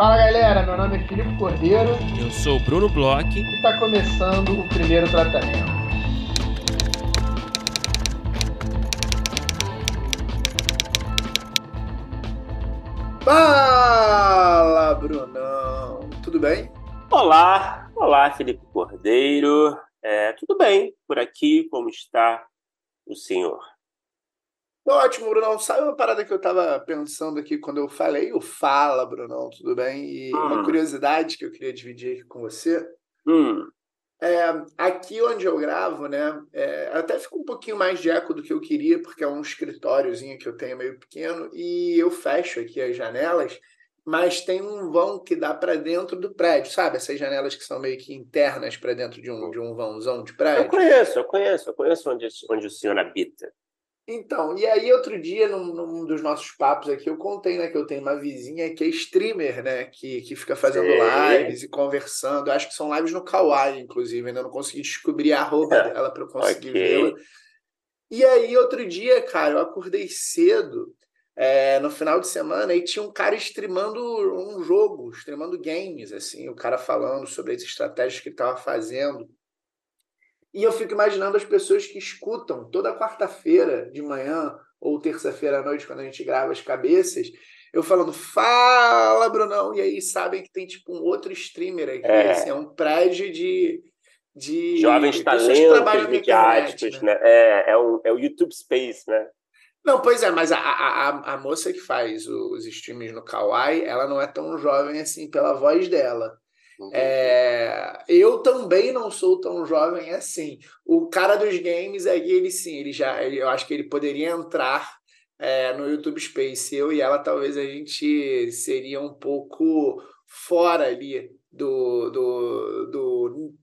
Fala galera, meu nome é Filipe Cordeiro. Eu sou o Bruno Bloch. E está começando o primeiro tratamento. Fala, Brunão. Tudo bem? Olá, olá, Felipe Cordeiro. É, tudo bem por aqui? Como está o senhor? Ótimo, Brunão. Sabe uma parada que eu estava pensando aqui quando eu falei o Fala, Brunão, tudo bem? E hum. uma curiosidade que eu queria dividir aqui com você. Hum. É, aqui onde eu gravo, né? É, até fica um pouquinho mais de eco do que eu queria, porque é um escritóriozinho que eu tenho meio pequeno, e eu fecho aqui as janelas, mas tem um vão que dá para dentro do prédio, sabe? Essas janelas que são meio que internas para dentro de um, de um vãozão de prédio. Eu conheço, eu conheço, eu conheço onde, onde o senhor habita. Então, e aí outro dia, num, num, dos nossos papos aqui, eu contei, né, que eu tenho uma vizinha que é streamer, né, que, que fica fazendo Sim. lives e conversando. Eu acho que são lives no Kawaii, inclusive, ainda não consegui descobrir a roupa é. dela para eu conseguir okay. vê-la. E aí, outro dia, cara, eu acordei cedo, é, no final de semana, e tinha um cara streamando um jogo, streamando games, assim, o cara falando sobre as estratégias que ele estava fazendo. E eu fico imaginando as pessoas que escutam toda quarta-feira de manhã ou terça-feira à noite, quando a gente grava as cabeças, eu falando, fala, Brunão, e aí sabem que tem tipo um outro streamer aqui, é, assim, é um prédio de. de Jovens talentos midiáticos, né? né? É, é, o, é o YouTube Space, né? Não, pois é, mas a, a, a moça que faz os streams no Kawaii, ela não é tão jovem assim pela voz dela. É, eu também não sou tão jovem assim. O cara dos games aí, ele sim, ele já, eu acho que ele poderia entrar é, no YouTube Space. Eu e ela, talvez a gente seria um pouco fora ali do, do, do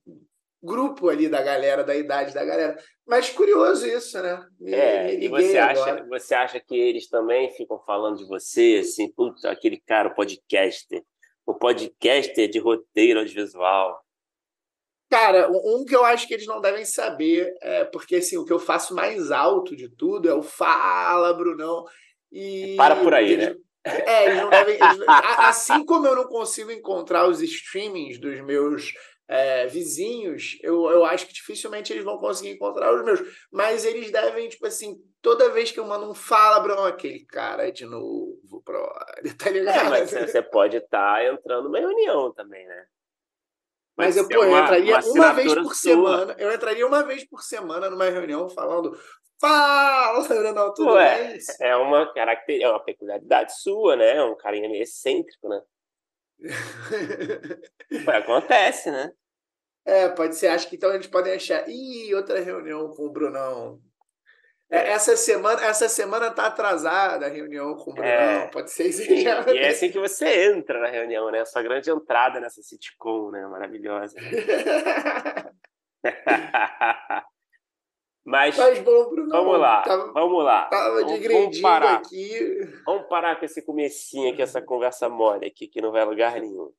grupo ali da galera, da idade da galera. Mas curioso isso, né? Me, é, me e você acha, você acha que eles também ficam falando de você, assim, aquele cara, o podcaster o podcaster de roteiro audiovisual? Cara, um que eu acho que eles não devem saber, é porque assim, o que eu faço mais alto de tudo é o Fala, Brunão. E Para por aí, eles, né? É, eles não devem. Eles, assim como eu não consigo encontrar os streamings dos meus é, vizinhos, eu, eu acho que dificilmente eles vão conseguir encontrar os meus. Mas eles devem, tipo assim, toda vez que eu mando um fala, Bruno, aquele cara de novo, pro, tá ligado? É, mas você pode estar tá entrando numa reunião também, né? Mas, mas eu, pô, uma, eu entraria uma, uma vez por sua. semana. Eu entraria uma vez por semana numa reunião falando. Fala, Bruno, tudo Ué, bem? É uma característica, é uma peculiaridade sua, né? É um carinha meio excêntrico, né? Acontece, né? É, pode ser. Acho que então eles podem achar. Ih, outra reunião com o Brunão. É, é. essa semana, essa semana tá atrasada a reunião com o Brunão. É, pode ser isso. E, e é assim que você entra na reunião, né? Sua grande entrada nessa sitcom, né? Maravilhosa. Mas, Mas bom, Bruno, vamos lá, tava, vamos lá. Tava vamos, parar. aqui. Vamos parar com esse comecinho aqui, essa conversa mole aqui, que não vai a lugar nenhum.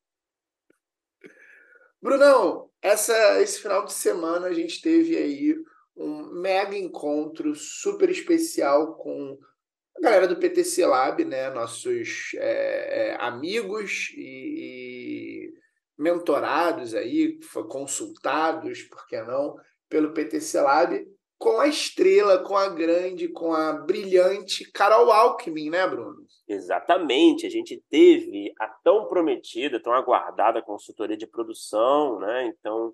Brunão, essa, esse final de semana a gente teve aí um mega encontro super especial com a galera do PTC Lab, né? Nossos é, é, amigos e, e mentorados aí, consultados, por que não, pelo PTC Lab com a estrela, com a grande, com a brilhante Carol Alckmin, né, Bruno? Exatamente. A gente teve a tão prometida, tão aguardada consultoria de produção, né? Então,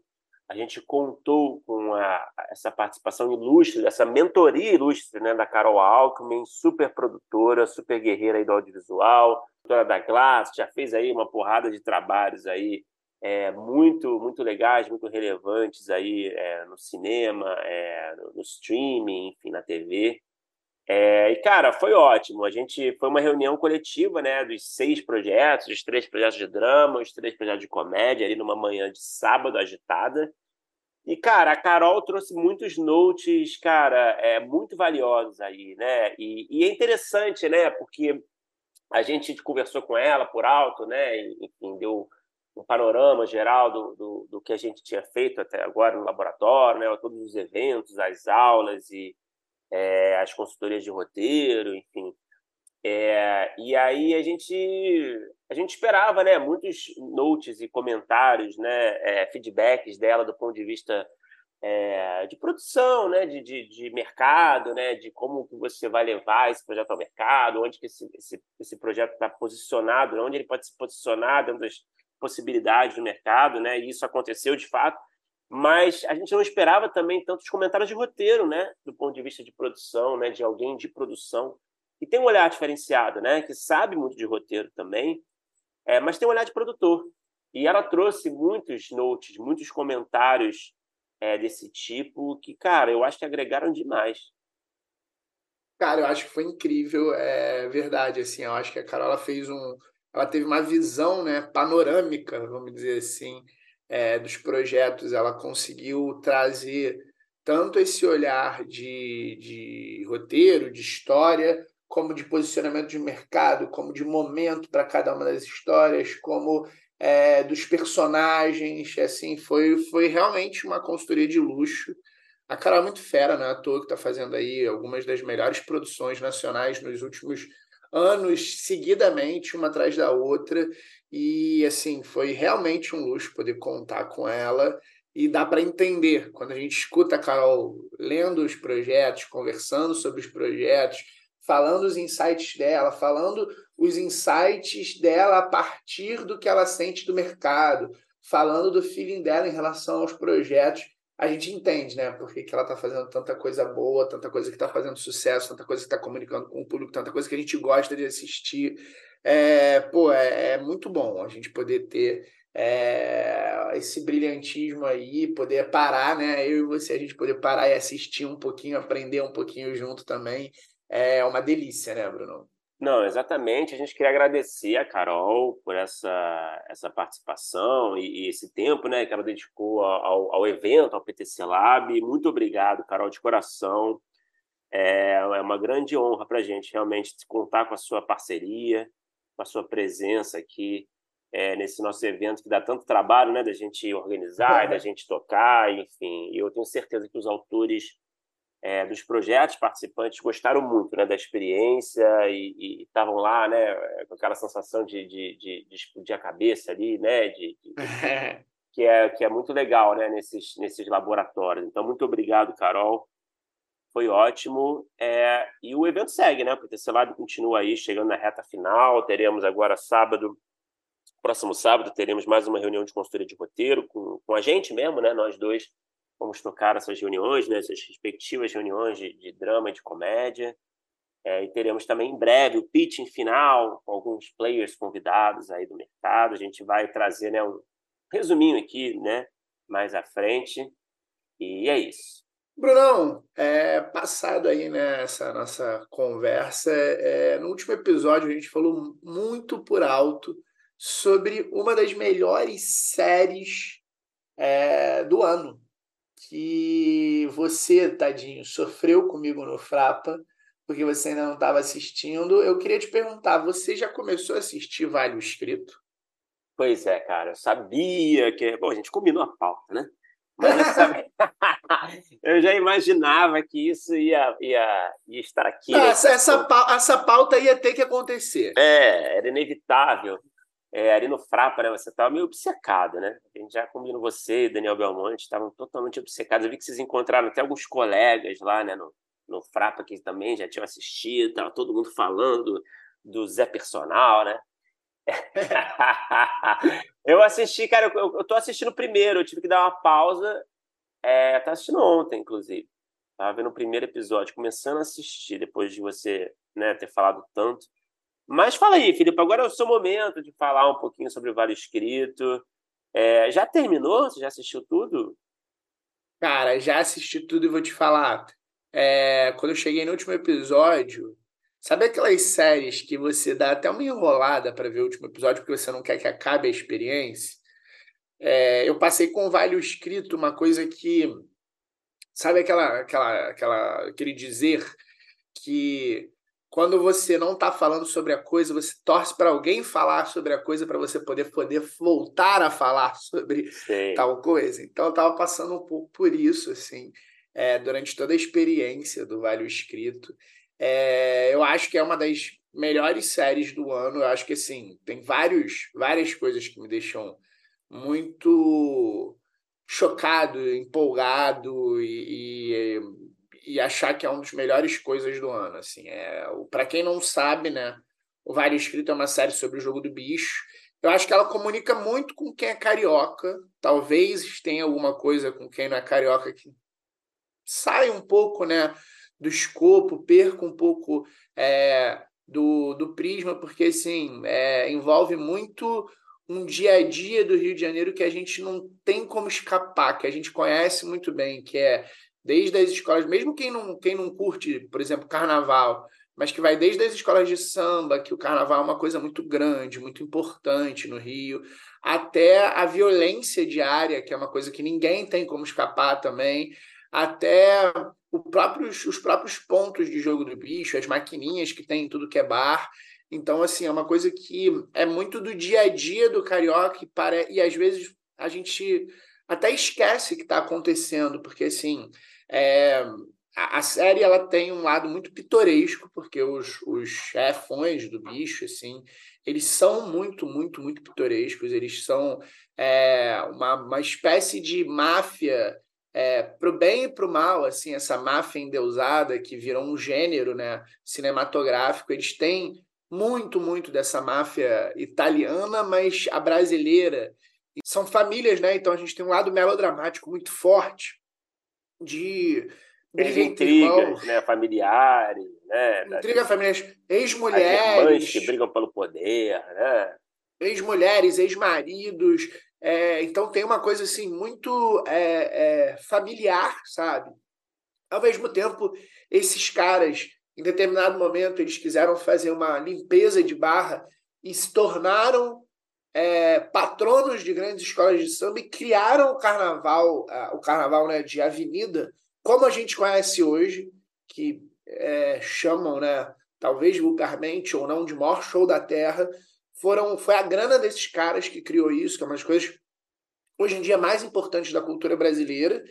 a gente contou com a, essa participação ilustre, essa mentoria ilustre né, da Carol Alckmin, super produtora, super guerreira aí do audiovisual, produtora da Glass, já fez aí uma porrada de trabalhos aí é, muito muito legais, muito relevantes aí é, no cinema, é, no, no, streaming, enfim, na TV. E cara, foi ótimo. A gente foi uma reunião coletiva, né, dos seis projetos, os três projetos de drama, os três projetos de comédia, ali numa manhã de sábado agitada. E cara, a Carol trouxe muitos notes, cara, é muito valiosos aí, né? E, e é interessante, né? Porque a gente conversou com ela por alto, né? Enfim, deu um panorama geral do, do, do, que a gente tinha feito até agora no laboratório, né? todos os eventos, as aulas e é, as consultorias de roteiro, enfim. É, e aí a gente a gente esperava, né, muitos notes e comentários, né, é, feedbacks dela do ponto de vista é, de produção, né, de, de, de, mercado, né, de como que você vai levar esse projeto ao mercado, onde que esse, esse, esse projeto está posicionado, onde ele pode se posicionar dentro das possibilidades do mercado, né, e isso aconteceu de fato, mas a gente não esperava também tantos comentários de roteiro, né, do ponto de vista de produção, né, de alguém de produção que tem um olhar diferenciado, né, que sabe muito de roteiro também, é, mas tem um olhar de produtor. E ela trouxe muitos notes, muitos comentários é, desse tipo que, cara, eu acho que agregaram demais. Cara, eu acho que foi incrível, é verdade, assim, eu acho que a Carola fez um, ela teve uma visão, né, panorâmica, vamos dizer assim, é, dos projetos, ela conseguiu trazer tanto esse olhar de, de roteiro, de história, como de posicionamento de mercado, como de momento para cada uma das histórias, como é, dos personagens, assim, foi, foi realmente uma consultoria de luxo. A Carol é muito fera, né? À toa que está fazendo aí algumas das melhores produções nacionais nos últimos anos, seguidamente, uma atrás da outra. E, assim, foi realmente um luxo poder contar com ela. E dá para entender, quando a gente escuta a Carol lendo os projetos, conversando sobre os projetos, falando os insights dela, falando os insights dela a partir do que ela sente do mercado, falando do feeling dela em relação aos projetos, a gente entende, né? Por que, ela está fazendo tanta coisa boa, tanta coisa que está fazendo sucesso, tanta coisa que está comunicando com o público, tanta coisa que a gente gosta de assistir. É, pô, é, é muito bom a gente poder ter é, esse brilhantismo aí, poder parar, né? Eu e você, a gente poder parar e assistir um pouquinho, aprender um pouquinho junto também. É uma delícia, né, Bruno? Não, exatamente. A gente queria agradecer a Carol por essa, essa participação e, e esse tempo né, que ela dedicou ao, ao evento, ao PTC Lab. Muito obrigado, Carol, de coração. É, é uma grande honra para a gente realmente contar com a sua parceria, com a sua presença aqui é, nesse nosso evento que dá tanto trabalho né, da gente organizar, da gente tocar, enfim. E eu tenho certeza que os autores é, dos projetos participantes gostaram muito né, da experiência e estavam lá né, com aquela sensação de, de, de, de, explodir a cabeça ali, né, de, de que, é, que é muito legal né, nesses, nesses laboratórios. Então, muito obrigado, Carol. Foi ótimo. É, e o evento segue, né? O PTC Lab continua aí, chegando na reta final. Teremos agora sábado, próximo sábado, teremos mais uma reunião de consultoria de roteiro com, com a gente mesmo, né? Nós dois vamos tocar essas reuniões, né, essas respectivas reuniões de, de drama e de comédia. É, e teremos também em breve o pitching final, com alguns players convidados aí do mercado. A gente vai trazer né, um resuminho aqui né, mais à frente. E é isso. Brunão, é, passado aí nessa né, nossa conversa, é, no último episódio a gente falou muito por alto sobre uma das melhores séries é, do ano, que você, tadinho, sofreu comigo no Frapa, porque você ainda não estava assistindo. Eu queria te perguntar, você já começou a assistir Vale o Escrito? Pois é, cara, eu sabia que. Bom, a gente combinou a pauta, né? Mas eu, sabia... eu já imaginava que isso ia, ia, ia estar aqui. Não, essa, essa, essa pauta ia ter que acontecer. É, era inevitável é, ali no Frapa, né? Você estava meio obcecado, né? A gente já combinou você e Daniel Belmonte, estavam totalmente obcecados. Eu vi que vocês encontraram até alguns colegas lá, né? No, no Frapa, que também já tinham assistido, tava todo mundo falando do Zé Personal, né? eu assisti, cara, eu, eu tô assistindo primeiro, eu tive que dar uma pausa. É, tá assistindo ontem, inclusive. Tava vendo o primeiro episódio, começando a assistir, depois de você né, ter falado tanto. Mas fala aí, Felipe, agora é o seu momento de falar um pouquinho sobre o Vale Escrito. É, já terminou? Você já assistiu tudo? Cara, já assisti tudo e vou te falar. É, quando eu cheguei no último episódio, sabe aquelas séries que você dá até uma enrolada para ver o último episódio porque você não quer que acabe a experiência? É, eu passei com o Vale Escrito uma coisa que. Sabe aquela, aquela, aquela, aquele dizer que quando você não está falando sobre a coisa, você torce para alguém falar sobre a coisa para você poder poder voltar a falar sobre Sim. tal coisa. Então eu estava passando um pouco por isso assim é, durante toda a experiência do Vale Escrito. É, eu acho que é uma das melhores séries do ano. Eu acho que assim, tem vários, várias coisas que me deixam muito chocado, empolgado e, e, e achar que é uma das melhores coisas do ano. Assim, é, para quem não sabe, né, o Vale Escrito é uma série sobre o jogo do bicho. Eu acho que ela comunica muito com quem é carioca. Talvez tenha alguma coisa com quem não é carioca que sai um pouco, né, do escopo, perca um pouco é, do, do prisma, porque assim é, envolve muito um dia a dia do Rio de Janeiro que a gente não tem como escapar, que a gente conhece muito bem, que é desde as escolas, mesmo quem não, quem não curte, por exemplo, carnaval, mas que vai desde as escolas de samba, que o carnaval é uma coisa muito grande, muito importante no Rio, até a violência diária, que é uma coisa que ninguém tem como escapar também, até próprio, os próprios pontos de jogo do bicho, as maquininhas que tem em tudo que é bar. Então, assim, é uma coisa que é muito do dia a dia do carioca e, para... e às vezes a gente até esquece que está acontecendo, porque, assim, é... a, série ela tem um lado muito pitoresco, porque os, os chefões do bicho, assim, eles são muito, muito, muito pitorescos, eles são é, uma, uma espécie de máfia é, para o bem e para o mal, assim, essa máfia endeusada que virou um gênero né, cinematográfico, eles têm muito, muito dessa máfia italiana, mas a brasileira. São famílias, né? Então a gente tem um lado melodramático muito forte de briga intrigas, né? Familiares, né? Intriga familiares, ex-mulheres. Que brigam pelo poder, né? Ex-mulheres, ex-maridos, é, então tem uma coisa assim muito é, é, familiar, sabe? Ao mesmo tempo, esses caras, em determinado momento, eles quiseram fazer uma limpeza de barra e se tornaram é, patronos de grandes escolas de samba e criaram o carnaval, o carnaval né, de avenida, como a gente conhece hoje, que é, chamam, né, talvez vulgarmente ou não, de maior show da terra, foram foi a grana desses caras que criou isso, que é uma das coisas hoje em dia mais importantes da cultura brasileira,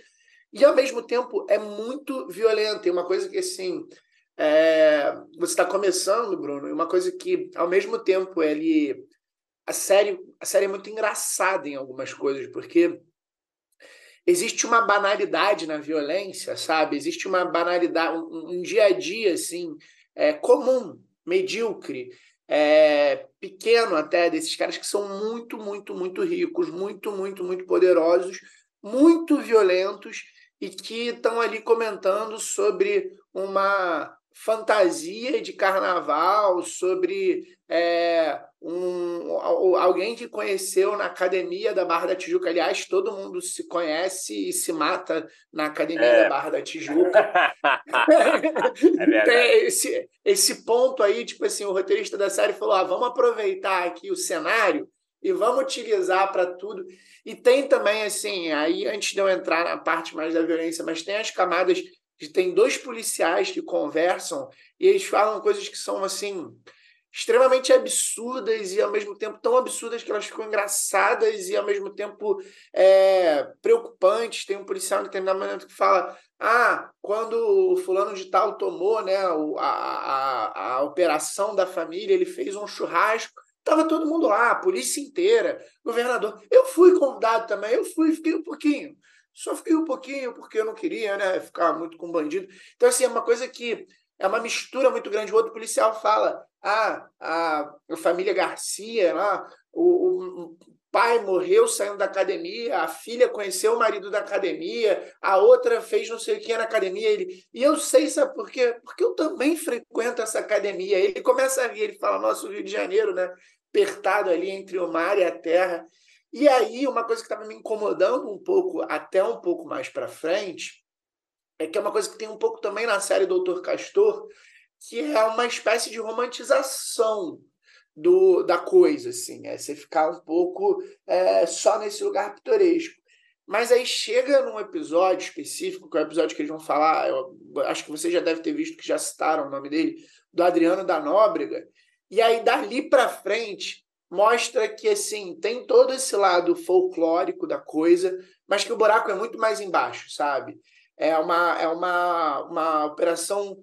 e ao mesmo tempo é muito violenta. E uma coisa que assim é, você está começando, Bruno, e uma coisa que ao mesmo tempo ele a série a série é muito engraçada em algumas coisas, porque existe uma banalidade na violência, sabe? Existe uma banalidade, um, um dia a dia assim é, comum, medíocre é, pequeno até, desses caras que são muito, muito, muito ricos, muito, muito, muito poderosos, muito violentos e que estão ali comentando sobre uma fantasia de carnaval, sobre é, um, alguém que conheceu na academia da Barra da Tijuca. Aliás, todo mundo se conhece e se mata na academia é. da Barra da Tijuca. é esse, esse ponto aí, tipo assim, o roteirista da série falou: ah, vamos aproveitar aqui o cenário e vamos utilizar para tudo. E tem também, assim, aí antes de eu entrar na parte mais da violência, mas tem as camadas tem dois policiais que conversam e eles falam coisas que são assim extremamente absurdas e ao mesmo tempo tão absurdas que elas ficam engraçadas e ao mesmo tempo é, preocupantes. Tem um policial em determinado momento que fala: ah, quando o fulano de tal tomou né, a, a, a operação da família, ele fez um churrasco. Tava todo mundo lá, a polícia inteira, governador. Eu fui convidado também, eu fui, fiquei um pouquinho. Só fiquei um pouquinho porque eu não queria, né, ficar muito com bandido. Então, assim, é uma coisa que é uma mistura muito grande. O outro policial fala: ah, a, família Garcia, lá, o, o, pai morreu saindo da academia, a filha conheceu o marido da academia, a outra fez não sei o que na academia. Ele, e eu sei, sabe por quê? Porque eu também frequento essa academia. Ele começa a rir, ele fala: nosso Rio de Janeiro, né? Apertado ali entre o mar e a terra. E aí, uma coisa que estava me incomodando um pouco, até um pouco mais para frente, é que é uma coisa que tem um pouco também na série Doutor Castor, que é uma espécie de romantização do, da coisa, assim, é você ficar um pouco é, só nesse lugar pitoresco. Mas aí chega num episódio específico, que é o episódio que eles vão falar, eu acho que você já deve ter visto que já citaram o nome dele, do Adriano da Nóbrega, e aí dali para frente mostra que assim tem todo esse lado folclórico da coisa, mas que o buraco é muito mais embaixo, sabe? É uma, é uma, uma operação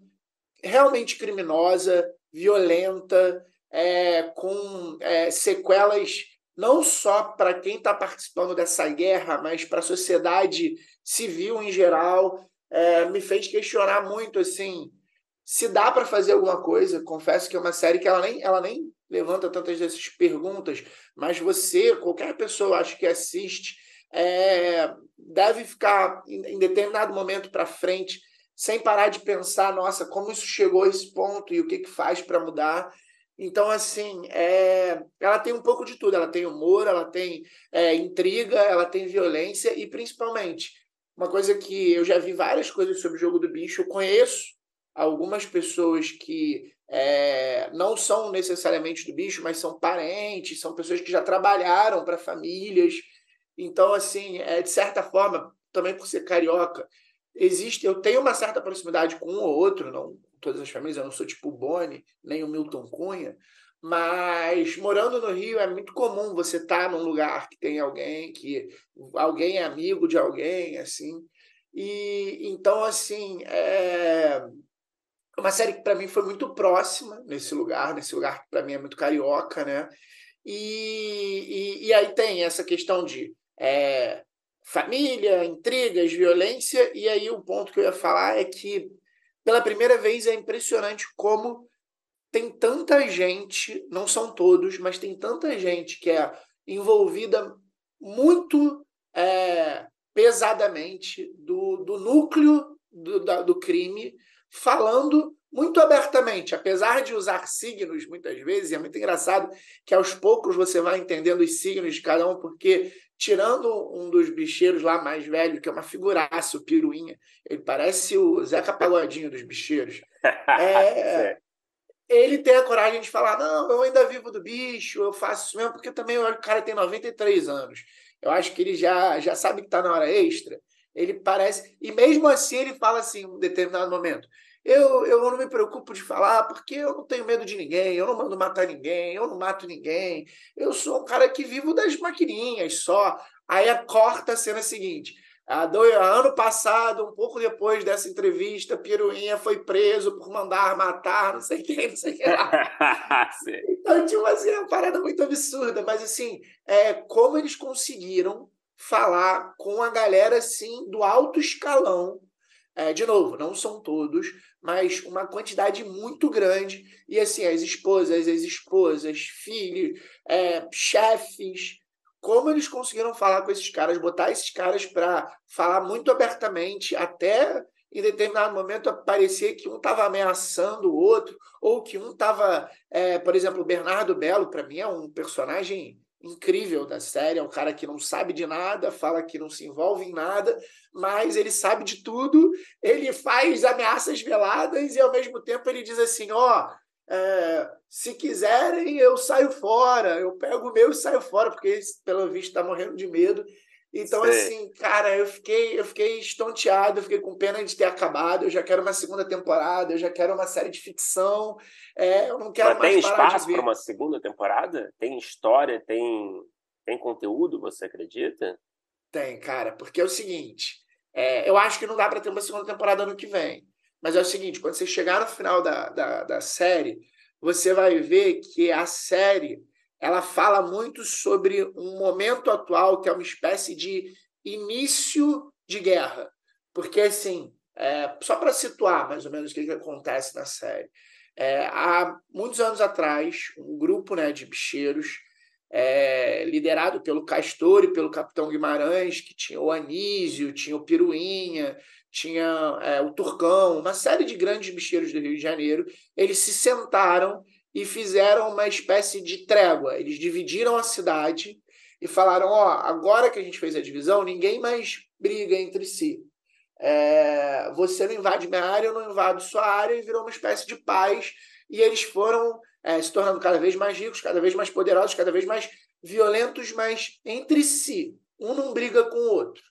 realmente criminosa, violenta, é, com é, sequelas não só para quem está participando dessa guerra, mas para a sociedade civil em geral. É, me fez questionar muito assim se dá para fazer alguma coisa. Confesso que é uma série que ela nem, ela nem levanta tantas dessas perguntas, mas você, qualquer pessoa, acho que assiste, é, deve ficar em, determinado momento para frente, sem parar de pensar, nossa, como isso chegou a esse ponto e o que, que faz para mudar. Então, assim, é, ela tem um pouco de tudo. Ela tem humor, ela tem é, intriga, ela tem violência e, principalmente, uma coisa que eu já vi várias coisas sobre o jogo do bicho. Eu conheço algumas pessoas que é, não são necessariamente do bicho, mas são parentes, são pessoas que já trabalharam para famílias. Então, assim, é, de certa forma, também por ser carioca, existe. Eu tenho uma certa proximidade com um ou outro, não todas as famílias, eu não sou tipo o Boni, nem o Milton Cunha, mas morando no Rio é muito comum você estar tá num lugar que tem alguém, que alguém é amigo de alguém, assim. E então, assim, é uma série que para mim foi muito próxima nesse lugar, nesse lugar que para mim é muito carioca, né? E, e, e, aí tem essa questão de é, família, intrigas, violência, e aí o ponto que eu ia falar é que pela primeira vez é impressionante como tem tanta gente, não são todos, mas tem tanta gente que é envolvida muito é, pesadamente do, do núcleo do, da, do crime falando muito abertamente, apesar de usar signos muitas vezes, é muito engraçado que aos poucos você vai entendendo os signos de cada um, porque tirando um dos bicheiros lá mais velho, que é uma figuraça, o Piruinha, ele parece o Zeca Pagodinho dos bicheiros. É, ele tem a coragem de falar: não, eu ainda vivo do bicho, eu faço isso mesmo, porque também o cara tem 93 anos. Eu acho que ele já, já sabe que está na hora extra. Ele parece. E mesmo assim, ele fala assim, em um determinado momento: eu, eu não me preocupo de falar porque eu não tenho medo de ninguém, eu não mando matar ninguém, eu não mato ninguém. Eu sou um cara que vivo das maquininhas só. Aí a corta a cena seguinte. A do, ano passado, um pouco depois dessa entrevista, Piruinha foi preso por mandar matar, não sei quem, não sei quem lá. então, tipo assim, é uma parada muito absurda, mas assim, é, como eles conseguiram falar com a galera assim do alto escalão. É, de novo, não são todos, mas uma quantidade muito grande. E assim, as esposas, as esposas, filhos, é, chefes, como eles conseguiram falar com esses caras, botar esses caras para falar muito abertamente, até em determinado momento parecer que um estava ameaçando o outro, ou que um estava, é, por exemplo, o Bernardo Belo, para mim, é um personagem incrível da série. É um cara que não sabe de nada, fala que não se envolve em nada, mas ele sabe de tudo. Ele faz ameaças veladas e, ao mesmo tempo, ele diz assim: ó. Oh, é, se quiserem, eu saio fora, eu pego o meu e saio fora, porque pelo visto, está morrendo de medo. Então, Sei. assim, cara, eu fiquei, eu fiquei estonteado, eu fiquei com pena de ter acabado. Eu já quero uma segunda temporada, eu já quero uma série de ficção. É, eu não quero Mas mais tem espaço para uma segunda temporada? Tem história, tem, tem conteúdo, você acredita? Tem, cara, porque é o seguinte: é, eu acho que não dá para ter uma segunda temporada ano que vem. Mas é o seguinte: quando você chegar no final da, da, da série, você vai ver que a série ela fala muito sobre um momento atual que é uma espécie de início de guerra. Porque, assim, é, só para situar mais ou menos o que, que acontece na série, é, há muitos anos atrás, um grupo né, de bicheiros, é, liderado pelo Castor e pelo Capitão Guimarães, que tinha o Anísio, tinha o Piruinha, tinha é, o Turcão, uma série de grandes bicheiros do Rio de Janeiro, eles se sentaram e fizeram uma espécie de trégua. Eles dividiram a cidade e falaram: ó, agora que a gente fez a divisão, ninguém mais briga entre si. É, você não invade minha área, eu não invado sua área, e virou uma espécie de paz. E eles foram é, se tornando cada vez mais ricos, cada vez mais poderosos, cada vez mais violentos, mas entre si. Um não briga com o outro.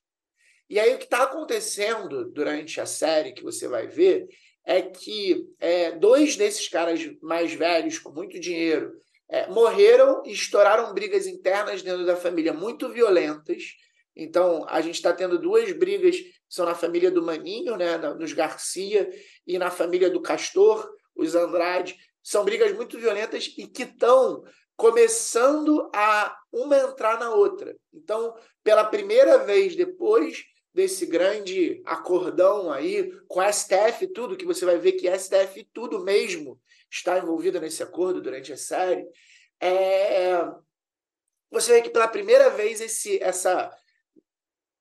E aí o que está acontecendo durante a série que você vai ver é que é, dois desses caras mais velhos, com muito dinheiro, é, morreram e estouraram brigas internas dentro da família muito violentas. Então, a gente está tendo duas brigas são na família do Maninho, né, nos Garcia, e na família do Castor, os Andrade, são brigas muito violentas e que estão começando a uma entrar na outra. Então, pela primeira vez depois desse grande acordão aí com a STF tudo, que você vai ver que a STF tudo mesmo está envolvida nesse acordo durante a série, é... você vê que pela primeira vez esse, essa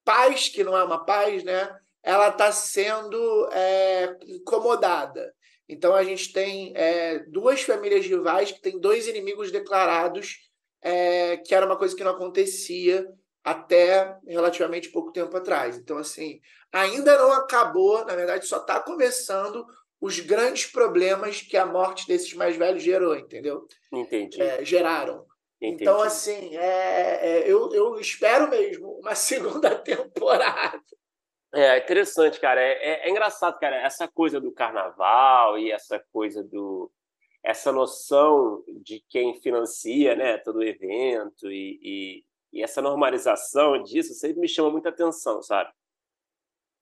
paz, que não é uma paz, né? ela está sendo é, incomodada. Então a gente tem é, duas famílias rivais que têm dois inimigos declarados, é, que era uma coisa que não acontecia até relativamente pouco tempo atrás. Então, assim, ainda não acabou, na verdade, só está começando os grandes problemas que a morte desses mais velhos gerou, entendeu? Entendi. É, geraram. Entendi. Então, assim, é, é, eu, eu espero mesmo uma segunda temporada. É interessante, cara. É, é, é, engraçado, cara, essa coisa do carnaval e essa coisa do. essa noção de quem financia né, todo o evento e, e, essa normalização disso sempre me chama muita atenção, sabe?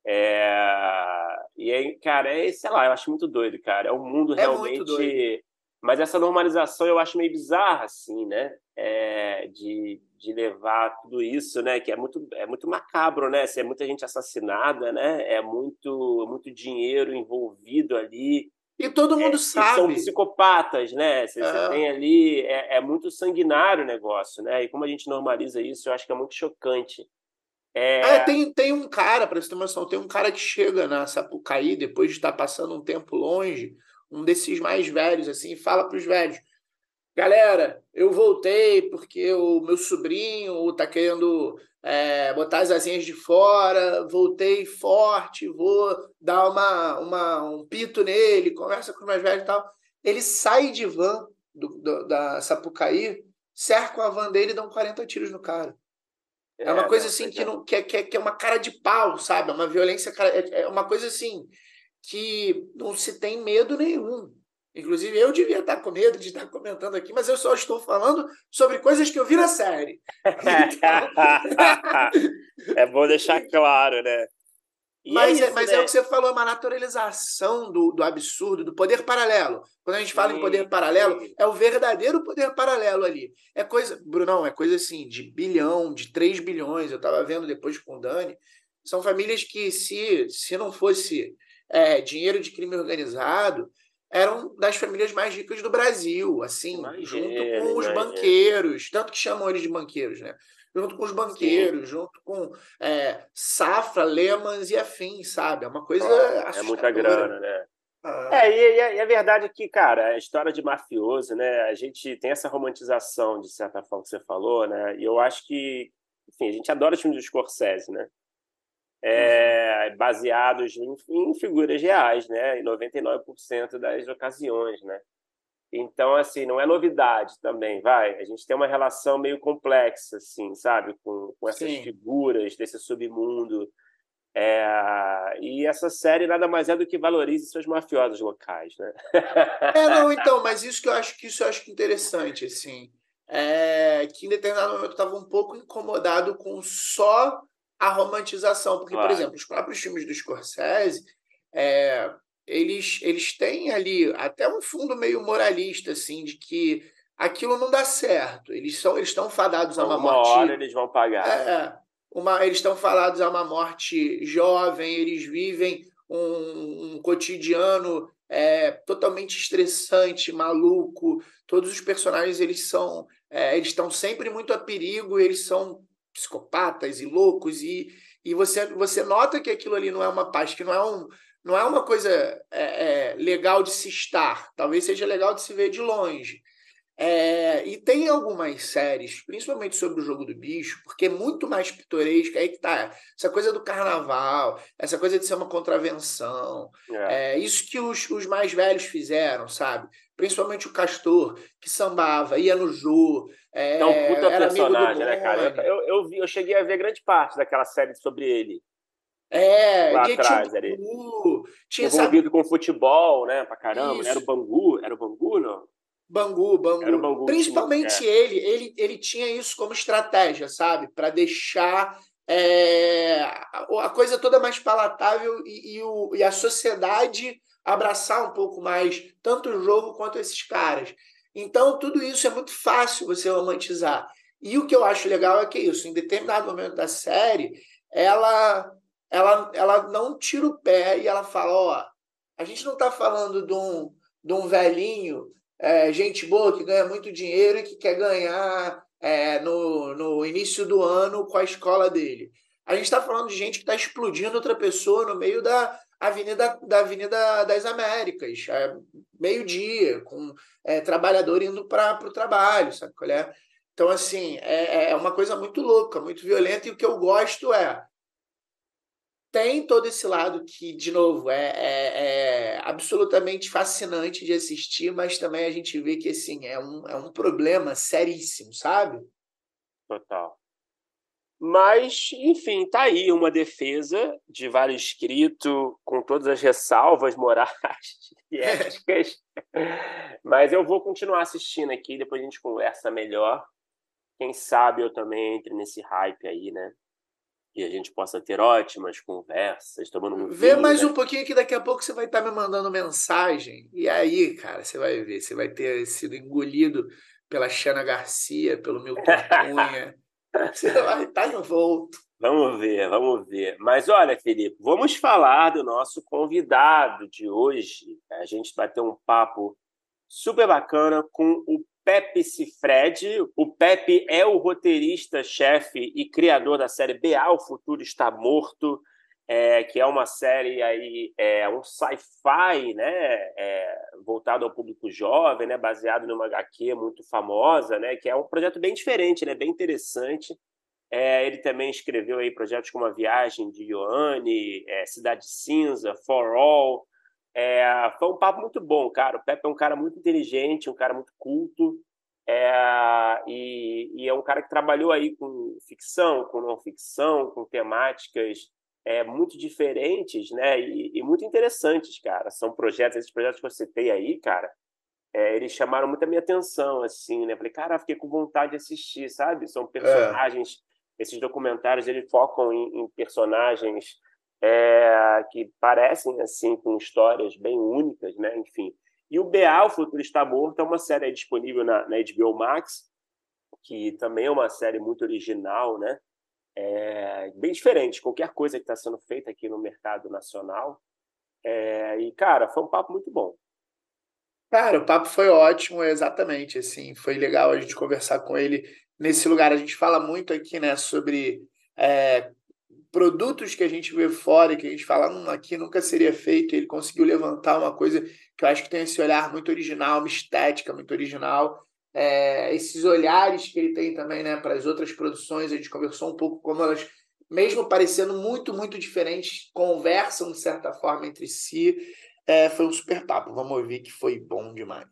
É... E aí, cara, é, sei lá, eu acho muito doido, cara. É um mundo é realmente. Mas essa normalização eu acho meio bizarra, assim, né? É, de, de levar tudo isso, né? Que é muito, é muito macabro, né? Se é muita gente assassinada, né? É muito, muito dinheiro envolvido ali. E todo mundo é, sabe. São psicopatas, né? Você, é. tem ali. É, é, muito sanguinário o negócio, né? E como a gente normaliza isso, eu acho que é muito chocante. É, é tem, tem um cara, para você ter uma noção, tem um cara que chega na Sapucaí depois de estar passando um tempo longe, um desses mais velhos, assim, e fala para os velhos: Galera, eu voltei porque o meu sobrinho está querendo é, botar as asinhas de fora, voltei forte, vou dar uma, uma, um pito nele, conversa com os mais velhos e tal. Ele sai de van do, do, da Sapucaí, cercam a van dele e dão 40 tiros no cara. É, é uma coisa assim que, não, que, é, que, é, que é uma cara de pau, sabe? É uma violência, é, é uma coisa assim que não se tem medo nenhum. Inclusive, eu devia estar com medo de estar comentando aqui, mas eu só estou falando sobre coisas que eu vi na série. é bom deixar claro, né? E mas, é, isso, mas né? é o que você falou, uma naturalização do, do absurdo, do poder paralelo. Quando a gente fala sim, em poder paralelo, sim. é o verdadeiro poder paralelo ali. É coisa, Brunão, é coisa assim, de bilhão, de 3 bilhões. Eu estava vendo depois com o Dani. São famílias que, se, se não fosse é, dinheiro de crime organizado, eram das famílias mais ricas do Brasil, assim, imagina, junto com os banqueiros, tanto que chamam eles de banqueiros, né? Junto com os banqueiros, Sim. junto com é, Safra, Lehman e afins, sabe? É uma coisa. é muita grana, né? Ah. É, e, e, a verdade é que, cara, a história de mafioso, né? A gente tem essa romantização, de certa forma, que você falou, né? E eu acho que, enfim, a gente adora os filmes do Scorsese, né? É, baseados em, em, figuras reais, né? Em 99% das ocasiões, né? Então, assim, não é novidade também, vai. A gente tem uma relação meio complexa, assim, sabe? Com, com essas Sim. figuras desse submundo. É... E essa série nada mais é do que valorize seus mafiosos locais, né? é, não, então, mas isso que eu acho que isso eu acho interessante, assim. É que em determinado momento eu estava um pouco incomodado com só a romantização. Porque, claro. por exemplo, os próprios filmes do Scorsese, é, eles, eles têm ali até um fundo meio moralista, assim, de que aquilo não dá certo. Eles são eles estão fadados a uma, uma morte. hora eles vão pagar. É, uma, eles estão fadados a uma morte jovem, eles vivem um, um cotidiano é, totalmente estressante, maluco. Todos os personagens eles são, é, eles estão sempre muito a perigo, eles são psicopatas e loucos e, e você, você nota que aquilo ali não é uma paz, que não é, um, não é uma coisa é, é, legal de se estar, talvez seja legal de se ver de longe. É, e tem algumas séries, principalmente sobre o jogo do bicho, porque é muito mais pitoresca. Aí que tá essa coisa do carnaval, essa coisa de ser uma contravenção. É. é isso que os, os mais velhos fizeram, sabe? Principalmente o Castor, que sambava, ia no Jô. É, é um puta personagem, né, cara? Eu, eu, vi, eu cheguei a ver grande parte daquela série sobre ele. É, lá atrás, tinha, ele, tinha envolvido sabe? com futebol, né, pra caramba. Era o Bangu, era o Bangu, não? Bangu, Bangu. Bangu Principalmente é. ele, ele, ele tinha isso como estratégia, sabe? Para deixar é, a coisa toda mais palatável e, e, o, e, a sociedade abraçar um pouco mais tanto o jogo quanto esses caras. Então, tudo isso é muito fácil você romantizar. E o que eu acho legal é que isso, em determinado momento da série, ela ela, ela não tira o pé e ela fala, ó, a gente não está falando de um, de um velhinho, é, gente boa que ganha muito dinheiro e que quer ganhar é, no, no início do ano com a escola dele. A gente está falando de gente que está explodindo outra pessoa no meio da Avenida, da Avenida das Américas, é, meio-dia, com é, trabalhador indo para o trabalho, sabe qual é? Então, assim, é, é uma coisa muito louca, muito violenta, e o que eu gosto é tem todo esse lado que, de novo, é, é, é, absolutamente fascinante de assistir, mas também a gente vê que assim, é, um, é um problema seríssimo, sabe? Total. Mas, enfim, tá aí uma defesa de vale escrito, com todas as ressalvas morais e éticas. Mas eu vou continuar assistindo aqui, depois a gente conversa melhor. Quem sabe eu também entre nesse hype aí, né? e a gente possa ter ótimas conversas, tomando um Vê vinho, mais né? um pouquinho que daqui a pouco você vai estar me mandando mensagem. E aí, cara, você vai ver, você vai ter sido engolido pela Xana Garcia, pelo Milton Cunha. você vai estar envolto. Vamos ver, vamos ver. Mas olha, Felipe, vamos falar do nosso convidado de hoje. A gente vai ter um papo super bacana com o Pepe Cifred. O Pepe é o roteirista, chefe e criador da série BA, O Futuro Está Morto, é, que é uma série aí, é, um sci-fi, né, é, voltado ao público jovem, né, baseado numa HQ muito famosa, né, que é um projeto bem diferente, né, bem interessante. É, ele também escreveu aí projetos como A Viagem de Ioane, é, Cidade Cinza, For All, é, foi um papo muito bom, cara. O Pepe é um cara muito inteligente, um cara muito culto. É, e, e, é um cara que trabalhou aí com ficção, com não ficção, com temáticas é, muito diferentes, né? E, e, muito interessantes, cara. São projetos, esses projetos que eu citei aí, cara, é, eles chamaram muito a minha atenção, assim, né? Falei, cara, fiquei com vontade de assistir, sabe? São personagens, esses documentários, eles focam em, em personagens é, que parecem assim com histórias bem únicas, né? Enfim. E o BA, o Futuro Está Morto, é uma série disponível na, na HBO Max, que também é uma série muito original, né? É, bem diferente qualquer coisa que está sendo feita aqui no mercado nacional. É, e cara, foi um papo muito bom. Cara, o papo foi ótimo, exatamente. Assim, foi legal a gente conversar com ele nesse lugar. A gente fala muito aqui, né, sobre é, produtos que a gente vê fora e que a gente fala, hum, aqui nunca seria feito, ele conseguiu levantar uma coisa que eu acho que tem esse olhar muito original, uma estética muito original. É, esses olhares que ele tem também né, para as outras produções, a gente conversou um pouco como elas, mesmo parecendo muito, muito diferentes, conversam de certa forma entre si. É, foi um super papo, vamos ouvir que foi bom demais.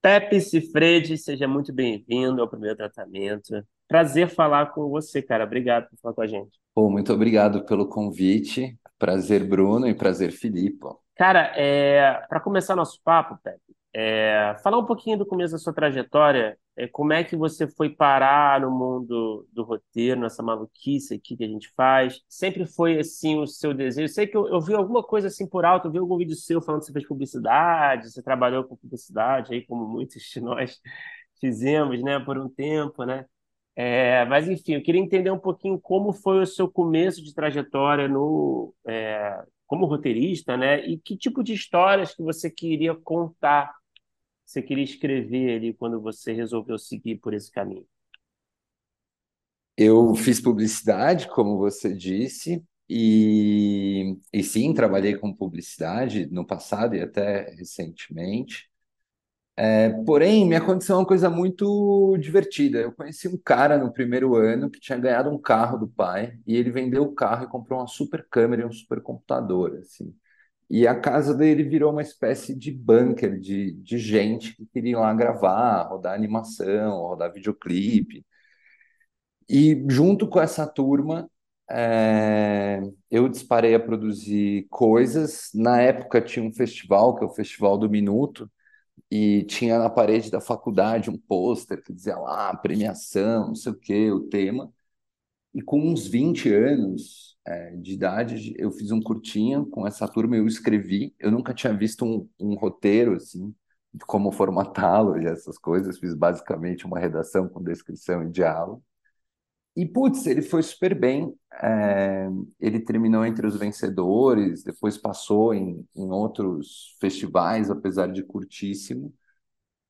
Pepe Cifredi, seja muito bem-vindo ao primeiro tratamento. Prazer falar com você, cara. Obrigado por falar com a gente. Pô, muito obrigado pelo convite. Prazer, Bruno, e prazer, Filipe. Cara, é... para começar nosso papo, Pepe, é, falar um pouquinho do começo da sua trajetória, é, como é que você foi parar no mundo do roteiro, nessa maluquice aqui que a gente faz? Sempre foi assim o seu desejo? Sei que eu, eu vi alguma coisa assim por alto, eu vi algum vídeo seu falando que você fez publicidade, você trabalhou com publicidade aí, como muitos de nós fizemos, né, por um tempo, né? É, mas enfim, eu queria entender um pouquinho como foi o seu começo de trajetória no, é, como roteirista, né? E que tipo de histórias que você queria contar você queria escrever ali quando você resolveu seguir por esse caminho? Eu fiz publicidade, como você disse, e, e sim, trabalhei com publicidade no passado e até recentemente. É, porém, minha condição é uma coisa muito divertida. Eu conheci um cara no primeiro ano que tinha ganhado um carro do pai e ele vendeu o carro e comprou uma super câmera e um super computador, assim. E a casa dele virou uma espécie de bunker de, de gente que queria lá gravar, rodar animação, rodar videoclipe. E junto com essa turma, é, eu disparei a produzir coisas. Na época tinha um festival, que é o Festival do Minuto, e tinha na parede da faculdade um pôster que dizia lá, premiação, não sei o quê, o tema. E com uns 20 anos é, de idade, eu fiz um curtinho com essa turma, eu escrevi. Eu nunca tinha visto um, um roteiro assim, de como formatá-lo e essas coisas. Fiz basicamente uma redação com descrição e diálogo. E, putz, ele foi super bem. É, ele terminou entre os vencedores, depois passou em, em outros festivais, apesar de curtíssimo.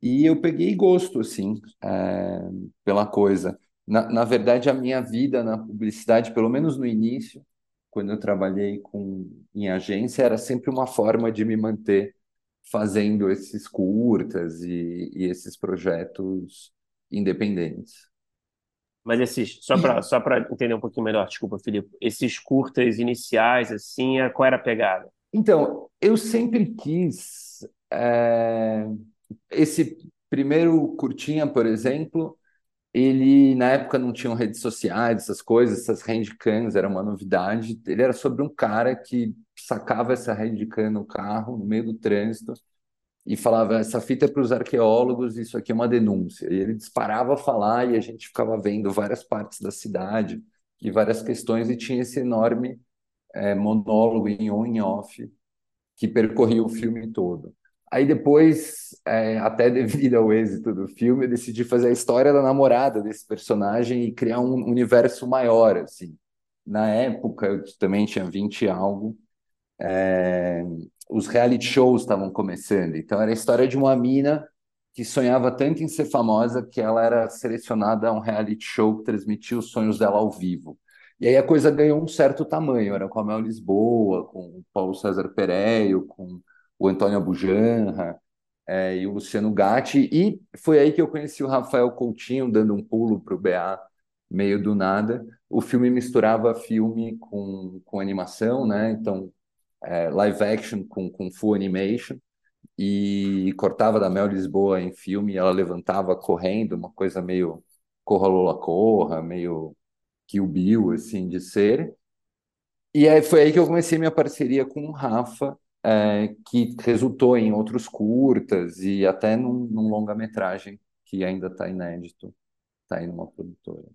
E eu peguei gosto, assim, é, pela coisa. Na, na verdade, a minha vida na publicidade, pelo menos no início, quando eu trabalhei com, em agência, era sempre uma forma de me manter fazendo esses curtas e, e esses projetos independentes. Mas esses, só para só entender um pouquinho melhor, desculpa, Filipe, esses curtas iniciais, assim, é, qual era a pegada? Então, eu sempre quis. É, esse primeiro curtinha, por exemplo, ele na época não tinha redes sociais, essas coisas, essas handcams era uma novidade. Ele era sobre um cara que sacava essa handcam no carro, no meio do trânsito, e falava: essa fita é para os arqueólogos, isso aqui é uma denúncia. E ele disparava a falar e a gente ficava vendo várias partes da cidade e várias questões, e tinha esse enorme é, monólogo em on e off que percorria o filme todo. Aí depois, é, até devido ao êxito do filme, eu decidi fazer a história da namorada desse personagem e criar um universo maior, assim. Na época, eu também tinha 20 e algo, é, os reality shows estavam começando. Então era a história de uma mina que sonhava tanto em ser famosa que ela era selecionada a um reality show que transmitia os sonhos dela ao vivo. E aí a coisa ganhou um certo tamanho. Era com a Mel Lisboa, com o Paulo César Pereio, com o Antônio Abujanra é, e o Luciano Gatti. E foi aí que eu conheci o Rafael Coutinho dando um pulo para o BA meio do nada. O filme misturava filme com, com animação, né? Então é, live action com, com full animation e cortava da Mel Lisboa em filme ela levantava correndo, uma coisa meio Corra Lola Corra, meio Kill Bill, assim, de ser. E aí foi aí que eu comecei minha parceria com o Rafa, é, que resultou em outros curtas e até num, num longa-metragem que ainda está inédito, está aí numa produtora.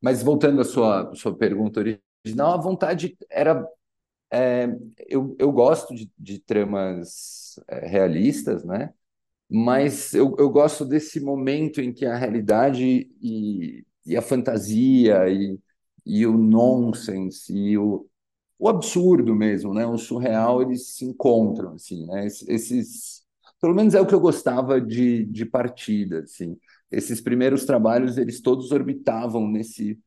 Mas voltando à sua, sua pergunta original, a vontade era é, eu, eu gosto de, de tramas é, realistas, né? Mas eu, eu gosto desse momento em que a realidade e, e a fantasia e, e o nonsense e o, o absurdo mesmo, né? O surreal, eles se encontram, assim, né? Esses, pelo menos é o que eu gostava de, de partida, assim. Esses primeiros trabalhos, eles todos orbitavam nesse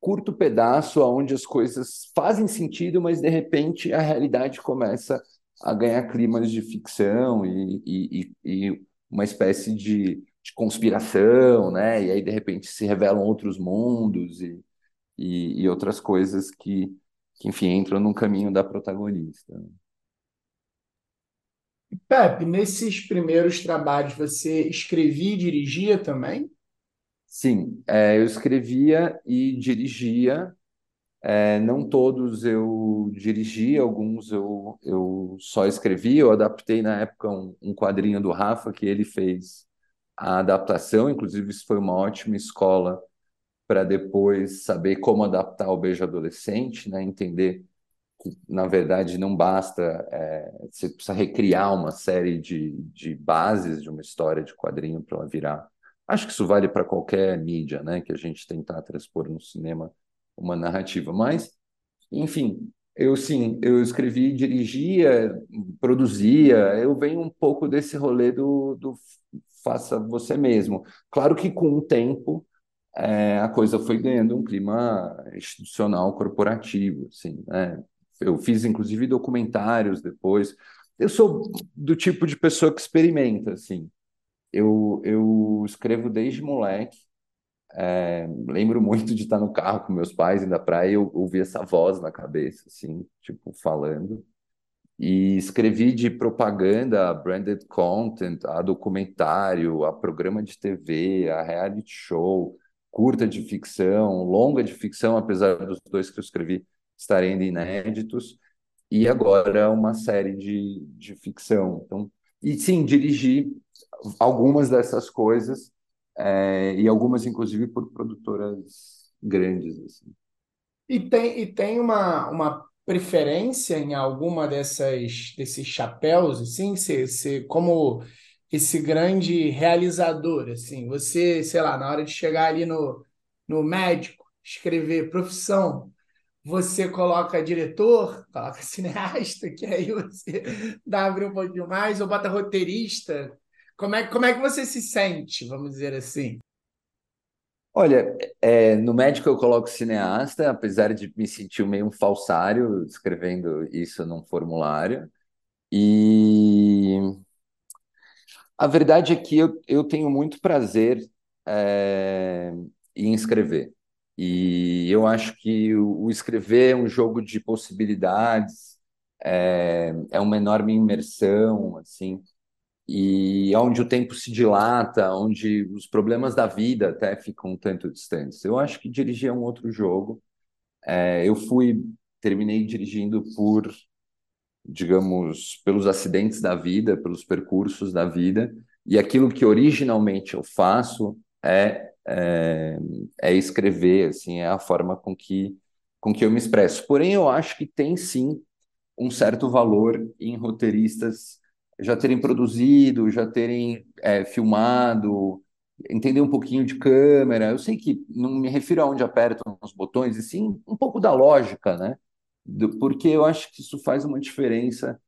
curto pedaço onde as coisas fazem sentido, mas de repente a realidade começa a ganhar climas de ficção e, e, e uma espécie de, de, conspiração, né? E aí de repente se revelam outros mundos e, e, outras coisas que, que, enfim, entram no caminho da protagonista. Pepe, nesses primeiros trabalhos você escrevia e dirigia também? Sim, é, eu escrevia e dirigia. É, não todos eu dirigi, alguns eu, eu só escrevi. Eu adaptei na época um, um quadrinho do Rafa que ele fez a adaptação. Inclusive, isso foi uma ótima escola para depois saber como adaptar o Beijo Adolescente, né? entender que, na verdade, não basta, é, você precisa recriar uma série de, de bases de uma história de quadrinho para ela virar Acho que isso vale para qualquer mídia, né, que a gente tentar transpor no cinema uma narrativa. Mas, enfim, eu sim, eu escrevi, dirigia, produzia. Eu venho um pouco desse rolê do, do faça você mesmo. Claro que com o tempo é, a coisa foi ganhando um clima institucional, corporativo, assim, né? Eu fiz inclusive documentários depois. Eu sou do tipo de pessoa que experimenta, assim. Eu, eu escrevo desde moleque. É, lembro muito de estar no carro com meus pais indo à praia e eu ouvi essa voz na cabeça, assim, tipo, falando. E escrevi de propaganda, branded content, a documentário, a programa de TV, a reality show, curta de ficção, longa de ficção, apesar dos dois que eu escrevi estarem inéditos, e agora uma série de, de ficção. Então, e sim, dirigi algumas dessas coisas, é, e algumas, inclusive, por produtoras grandes. Assim. E tem, e tem uma, uma preferência em alguma dessas desses chapéus, assim, se, se, como esse grande realizador, assim, você, sei lá, na hora de chegar ali no, no médico, escrever profissão, você coloca diretor, coloca cineasta, que aí você dá abrir um pouquinho mais, ou bota roteirista. Como é, como é que você se sente, vamos dizer assim? Olha, é, no médico eu coloco cineasta, apesar de me sentir meio um falsário escrevendo isso num formulário. E a verdade é que eu, eu tenho muito prazer é, em escrever. E eu acho que o, o escrever é um jogo de possibilidades, é, é uma enorme imersão, assim, e onde o tempo se dilata, onde os problemas da vida até ficam um tanto distantes. Eu acho que dirigir é um outro jogo. É, eu fui, terminei dirigindo por, digamos, pelos acidentes da vida, pelos percursos da vida, e aquilo que originalmente eu faço é é, é escrever, assim, é a forma com que com que eu me expresso. Porém, eu acho que tem sim um certo valor em roteiristas já terem produzido, já terem é, filmado, entender um pouquinho de câmera. Eu sei que não me refiro a onde apertam os botões, e sim um pouco da lógica, né? Do, porque eu acho que isso faz uma diferença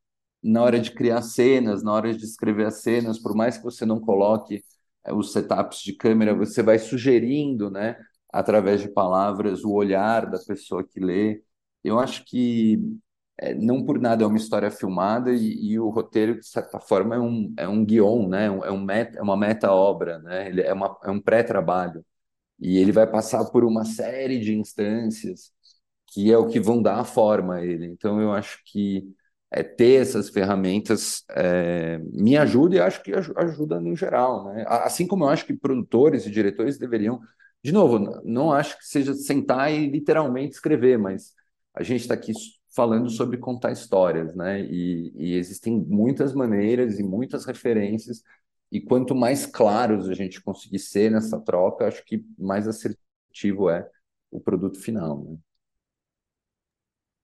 na hora de criar cenas, na hora de escrever as cenas, por mais que você não coloque é, os setups de câmera, você vai sugerindo, né, através de palavras, o olhar da pessoa que lê. Eu acho que é, não por nada é uma história filmada e, e, o roteiro, de certa forma, é um, é um guion, né? É, um meta, é uma meta-obra, né? Ele é, uma, é um pré-trabalho. E ele vai passar por uma série de instâncias que é o que vão dar a forma a ele. Então, eu acho que é, ter essas ferramentas é, me ajuda e acho que ajuda no geral. Né? Assim como eu acho que produtores e diretores deveriam, de novo, não acho que seja sentar e literalmente escrever, mas a gente está aqui falando sobre contar histórias, né? E, e, existem muitas maneiras e muitas referências, e quanto mais claros a gente conseguir ser nessa troca, acho que mais assertivo é o produto final. Né?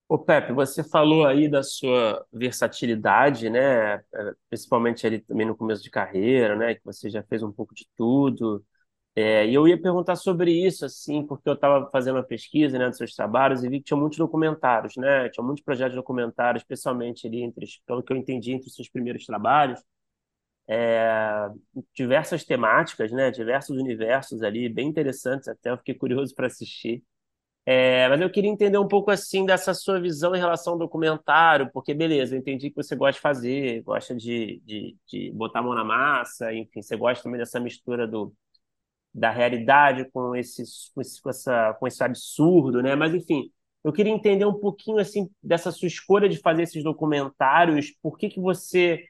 Ô Pepe, você falou aí da sua versatilidade, né? É, principalmente ali também no começo de carreira, né? Que você já fez um pouco de tudo. É, e eu ia perguntar sobre isso, assim, porque eu estava fazendo uma pesquisa, né, dos seus trabalhos e vi que tinha muitos documentários, né? Tinha muitos projetos documentários, especialmente ali entre, pelo que eu entendi, entre os seus primeiros trabalhos. É, diversas temáticas, né? Diversos universos ali, bem interessantes até. Eu fiquei curioso para assistir. É, mas eu queria entender um pouco assim dessa sua visão em relação ao documentário, porque beleza, eu entendi que você gosta de fazer, gosta de, de, de botar a mão na massa, enfim, você gosta também dessa mistura do, da realidade com esse, com esse, com essa, com esse absurdo, né? Mas enfim, eu queria entender um pouquinho assim dessa sua escolha de fazer esses documentários, por que que você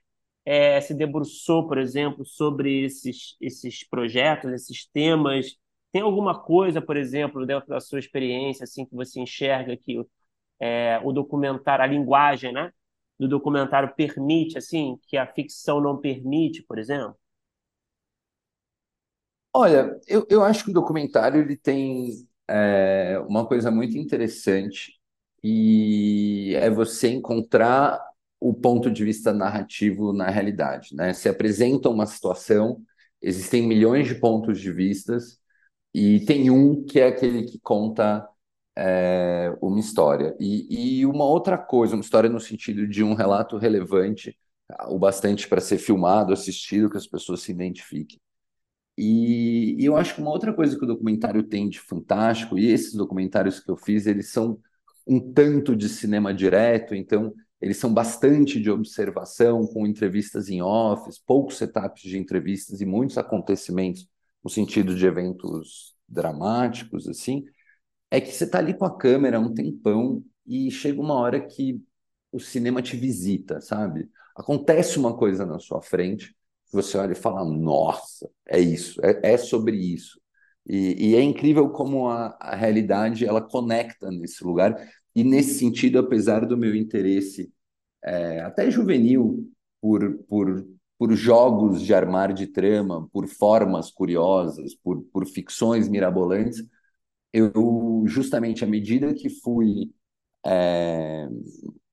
é, se debruçou, por exemplo, sobre esses, esses projetos, esses temas tem alguma coisa, por exemplo, dentro da sua experiência, assim, que você enxerga que é, o documentário, a linguagem, né, do documentário permite, assim, que a ficção não permite, por exemplo? Olha, eu, eu acho que o documentário ele tem é, uma coisa muito interessante e é você encontrar o ponto de vista narrativo na realidade, né? Se apresenta uma situação, existem milhões de pontos de vistas e tem um que é aquele que conta é, uma história. E, e uma outra coisa, uma história no sentido de um relato relevante, o bastante para ser filmado, assistido, que as pessoas se identifiquem. E, e, eu acho que uma outra coisa que o documentário tem de fantástico, e esses documentários que eu fiz, eles são um tanto de cinema direto, então eles são bastante de observação, com entrevistas em office, poucos setups de entrevistas e muitos acontecimentos no sentido de eventos dramáticos, assim, é que você está ali com a câmera um tempão e chega uma hora que o cinema te visita, sabe? Acontece uma coisa na sua frente, você olha e fala, nossa, é isso, é, é sobre isso. E, e, é incrível como a, a realidade ela conecta nesse lugar. E nesse sentido, apesar do meu interesse é, até juvenil por, por por jogos de armar de trama, por formas curiosas, por, por ficções mirabolantes, eu justamente à medida que fui é,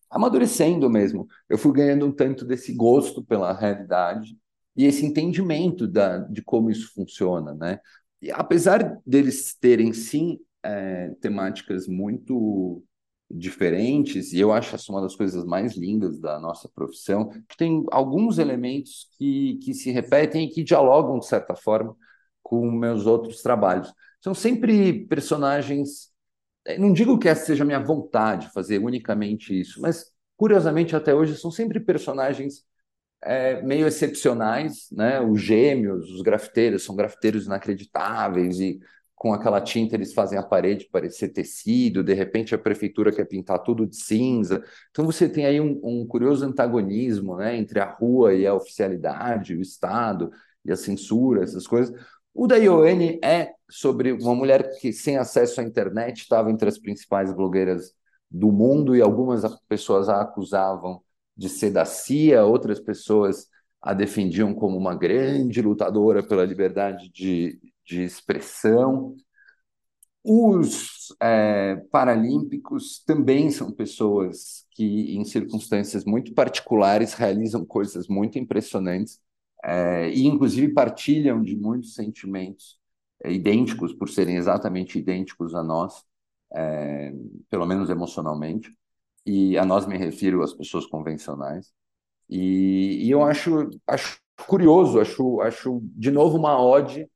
amadurecendo mesmo, eu fui ganhando um tanto desse gosto pela realidade e esse entendimento da, de como isso funciona, né? E apesar deles terem sim é, temáticas muito diferentes, e eu acho essa uma das coisas mais lindas da nossa profissão, tem alguns elementos que, que se repetem e que dialogam, de certa forma, com meus outros trabalhos. São sempre personagens. Eh, não digo que essa seja a minha vontade fazer unicamente isso, mas curiosamente até hoje são sempre personagens é, meio excepcionais, né? Os gêmeos, os grafiteiros são grafiteiros inacreditáveis e com aquela tinta eles fazem a parede parecer tecido, de repente a prefeitura quer pintar tudo de cinza. Então você tem aí um, um curioso antagonismo né, entre a rua e a oficialidade, o Estado e a censura, essas coisas. O da Ioane é sobre uma mulher que, sem acesso à internet, estava entre as principais blogueiras do mundo e algumas pessoas a acusavam de ser da CIA, outras pessoas a defendiam como uma grande lutadora pela liberdade de, de expressão. Os é, paralímpicos também são pessoas que, em circunstâncias muito particulares, realizam coisas muito impressionantes é, e, inclusive, partilham de muitos sentimentos é, idênticos, por serem exatamente idênticos a nós, é, pelo menos emocionalmente. E a nós me refiro às pessoas convencionais. E, e eu acho, acho curioso, acho, acho de novo uma ode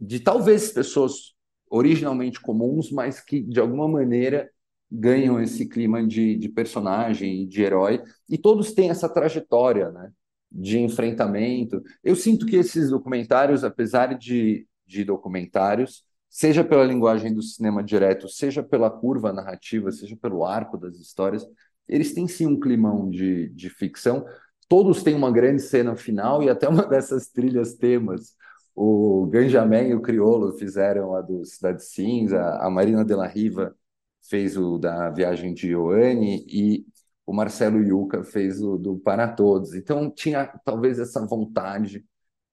de talvez pessoas originalmente comuns, mas que de alguma maneira ganham esse clima de, de personagem, de herói, e todos têm essa trajetória, né? de enfrentamento. Eu sinto que esses documentários, apesar de, de documentários, seja pela linguagem do cinema direto, seja pela curva narrativa, seja pelo arco das histórias, eles têm sim um climão de, de ficção. Todos têm uma grande cena final e até uma dessas trilhas temas. O Ganjamin e o Criolo fizeram a do Cidade Cinza, a Marina de la Riva fez o da Viagem de Ioane e o Marcelo Yuca fez o do Para Todos. Então tinha talvez essa vontade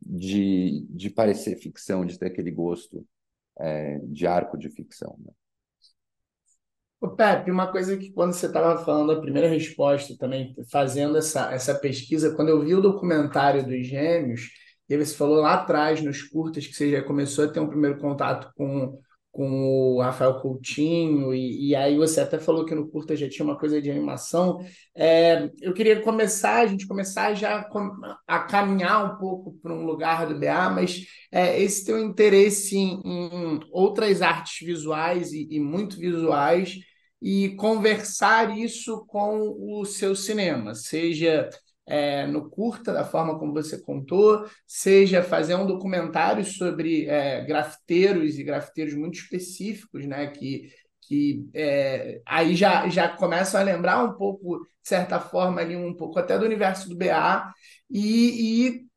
de, de parecer ficção, de ter aquele gosto é, de arco de ficção. Né? Ô, Pepe, uma coisa que quando você estava falando a primeira resposta também, fazendo essa, essa pesquisa, quando eu vi o documentário dos gêmeos, e você falou lá atrás, nos curtas, que você já começou a ter um primeiro contato com com o Rafael Coutinho, e, e, aí você até falou que no curta já tinha uma coisa de animação. É, eu queria começar, a gente começar já a caminhar um pouco para um lugar do BA, mas é, esse teu interesse em, em outras artes visuais e, e muito visuais, e conversar isso com o seu cinema, seja é, no curta, da forma como você contou, seja fazer um documentário sobre é, grafiteiros e grafiteiros muito específicos, né? Que, que é, aí já, já começam a lembrar um pouco, de certa forma, ali um pouco até do universo do BA, e, e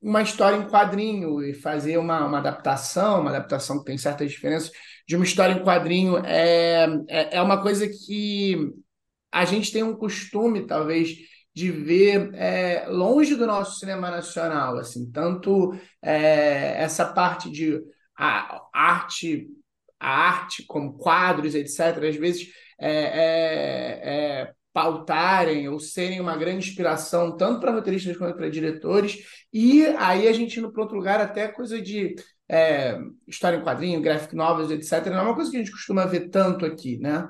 uma história em quadrinho e fazer uma, uma adaptação, uma adaptação que tem certas diferenças de uma história em quadrinho é, é, é uma coisa que a gente tem um costume, talvez, de ver é, longe do nosso cinema nacional, assim, tanto é, essa parte de a, arte, a arte como quadros, etc., às vezes é, é, é, pautarem ou serem uma grande inspiração tanto para roteiristas quanto para diretores, e aí a gente indo para outro lugar, até coisa de é, história em quadrinho, graphic novels, etc., não é uma coisa que a gente costuma ver tanto aqui, né?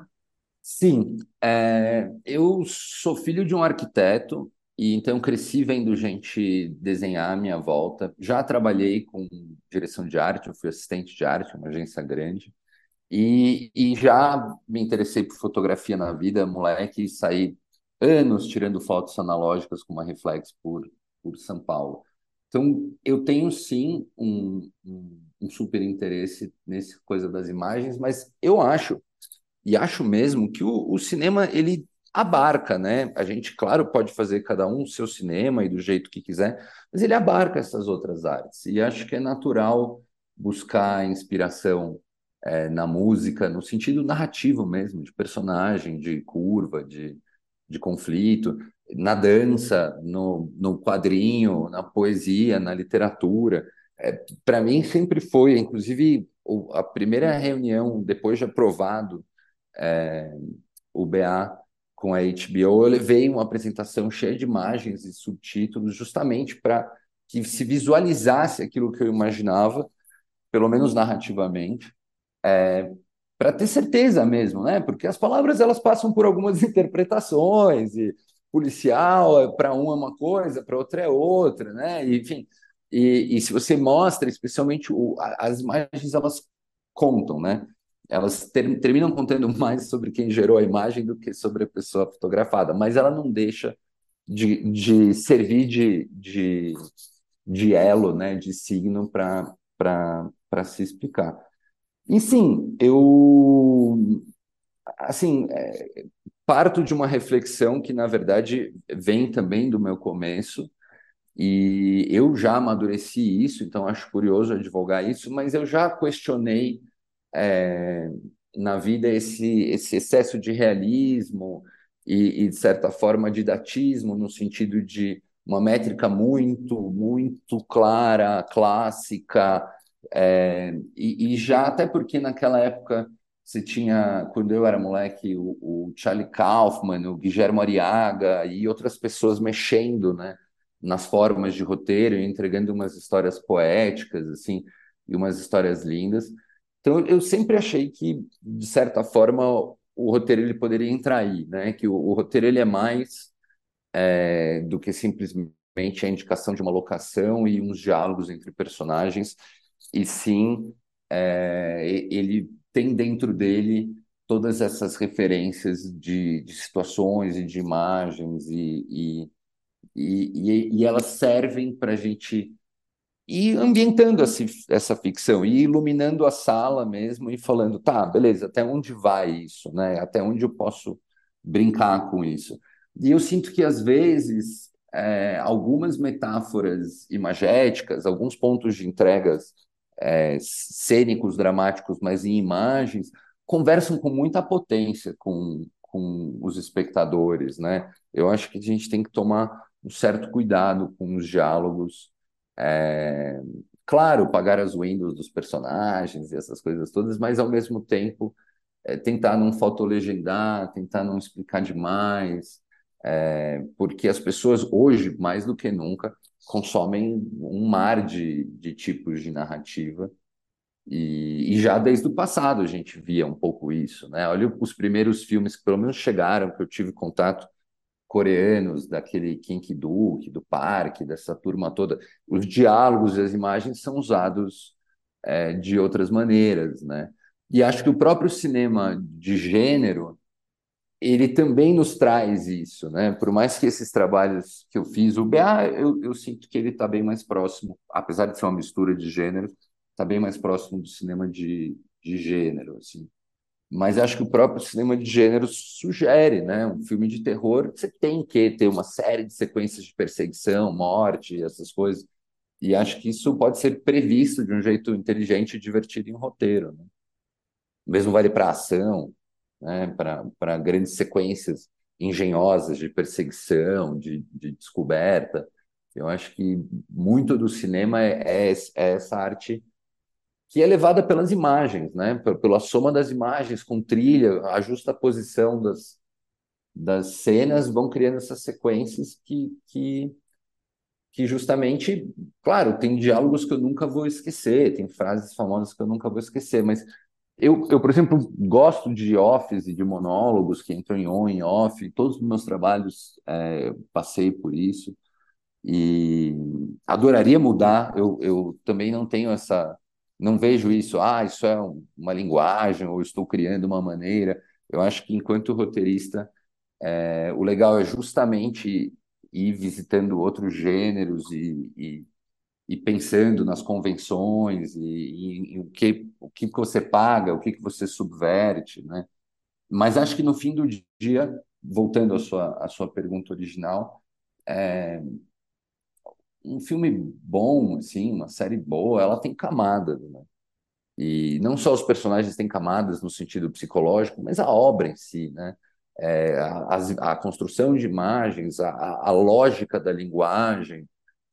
Sim, é, eu sou filho de um arquiteto e então cresci vendo gente desenhar à minha volta. Já trabalhei com direção de arte, eu fui assistente de arte, uma agência grande, e, e já me interessei por fotografia na vida, moleque, saí anos tirando fotos analógicas com uma reflex por, por São Paulo. Então, eu tenho sim um, um, um super interesse nessa coisa das imagens, mas eu acho e acho mesmo que o, o cinema ele abarca, né? A gente, claro, pode fazer cada um o seu cinema e do jeito que quiser, mas ele abarca essas outras artes. E acho que é natural buscar inspiração é, na música, no sentido narrativo mesmo, de personagem, de curva, de, de conflito, na dança, no, no quadrinho, na poesia, na literatura. É, Para mim sempre foi, inclusive a primeira reunião, depois de aprovado é, o BA com a HBO, eu levei uma apresentação cheia de imagens e subtítulos, justamente para que se visualizasse aquilo que eu imaginava, pelo menos narrativamente, é, para ter certeza mesmo, né? Porque as palavras elas passam por algumas interpretações e policial é, para um é uma coisa, para outra é outra, né? E, enfim, e, e, se você mostra, especialmente o, as imagens elas contam, né? Elas ter, terminam contando mais sobre quem gerou a imagem do que sobre a pessoa fotografada, mas ela não deixa de, de servir de, de, de elo, né? De signo para se explicar. E sim, eu assim, é, parto de uma reflexão que, na verdade, vem também do meu começo, e eu já amadureci isso, então acho curioso advogar isso, mas eu já questionei é, na vida esse, esse excesso de realismo e, e, de certa forma, didatismo, no sentido de uma métrica muito, muito clara, clássica, é, e, e, já até porque naquela época você tinha, quando eu era moleque, o, o Charlie Kaufman, o Guilherme Ariaga e outras pessoas mexendo, né, nas formas de roteiro, entregando umas histórias poéticas, assim, e umas histórias lindas. Então, eu sempre achei que, de certa forma, o roteiro ele poderia entrar aí, né, que o, o roteiro ele é mais é, do que simplesmente a indicação de uma locação e uns diálogos entre personagens, e sim é, ele tem dentro dele todas essas referências de, de situações e de imagens e, e, e, e elas servem para a gente ir ambientando essa, essa ficção e iluminando a sala mesmo e falando, tá, beleza, até onde vai isso, né? Até onde eu posso brincar com isso? E eu sinto que às vezes é, algumas metáforas imagéticas, alguns pontos de entregas é, cênicos, dramáticos, mas em imagens, conversam com muita potência com, com os espectadores, né? Eu acho que a gente tem que tomar um certo cuidado com os diálogos. É, claro, pagar as windows dos personagens e essas coisas todas, mas ao mesmo tempo é, tentar não fotolegendar, tentar não explicar demais, é, porque as pessoas hoje, mais do que nunca, consomem um mar de, de tipos de narrativa. E, e, já desde o passado a gente via um pouco isso, né? Olha os primeiros filmes que pelo menos chegaram, que eu tive contato, coreanos, daquele Kinky Duke, do Parque, dessa turma toda. Os diálogos e as imagens são usados é, de outras maneiras, né? E acho que o próprio cinema de gênero ele também nos traz isso, né? Por mais que esses trabalhos que eu fiz, o BA, eu, eu sinto que ele está bem mais próximo, apesar de ser uma mistura de gênero, está bem mais próximo do cinema de, de gênero, assim. Mas acho que o próprio cinema de gênero sugere, né? Um filme de terror, você tem que ter uma série de sequências de perseguição, morte, essas coisas. E acho que isso pode ser previsto de um jeito inteligente e divertido em roteiro, né? Mesmo vale para ação né, para grandes sequências engenhosas de perseguição, de, de, descoberta. Eu acho que muito do cinema é, é, é, essa arte que é levada pelas imagens, né? pela soma das imagens, com trilha, ajusta a posição das, das cenas, vão criando essas sequências que, que, que justamente, claro, tem diálogos que eu nunca vou esquecer, tem frases famosas que eu nunca vou esquecer, mas eu, eu, por exemplo, gosto de offs e de monólogos que entram em on e off. Todos os meus trabalhos é, passei por isso e adoraria mudar. Eu, eu também não tenho essa, não vejo isso. Ah, isso é uma linguagem ou estou criando uma maneira. Eu acho que enquanto roteirista, é, o legal é justamente ir visitando outros gêneros e, e e pensando nas convenções e, e, o que o que você paga, o que que você subverte, né? Mas acho que no fim do dia, voltando à sua à sua pergunta original, é, um filme bom, assim, uma série boa, ela tem camadas, né? E não só os personagens têm camadas no sentido psicológico, mas a obra em si, né? É, a, a, construção de imagens, a, a lógica da linguagem,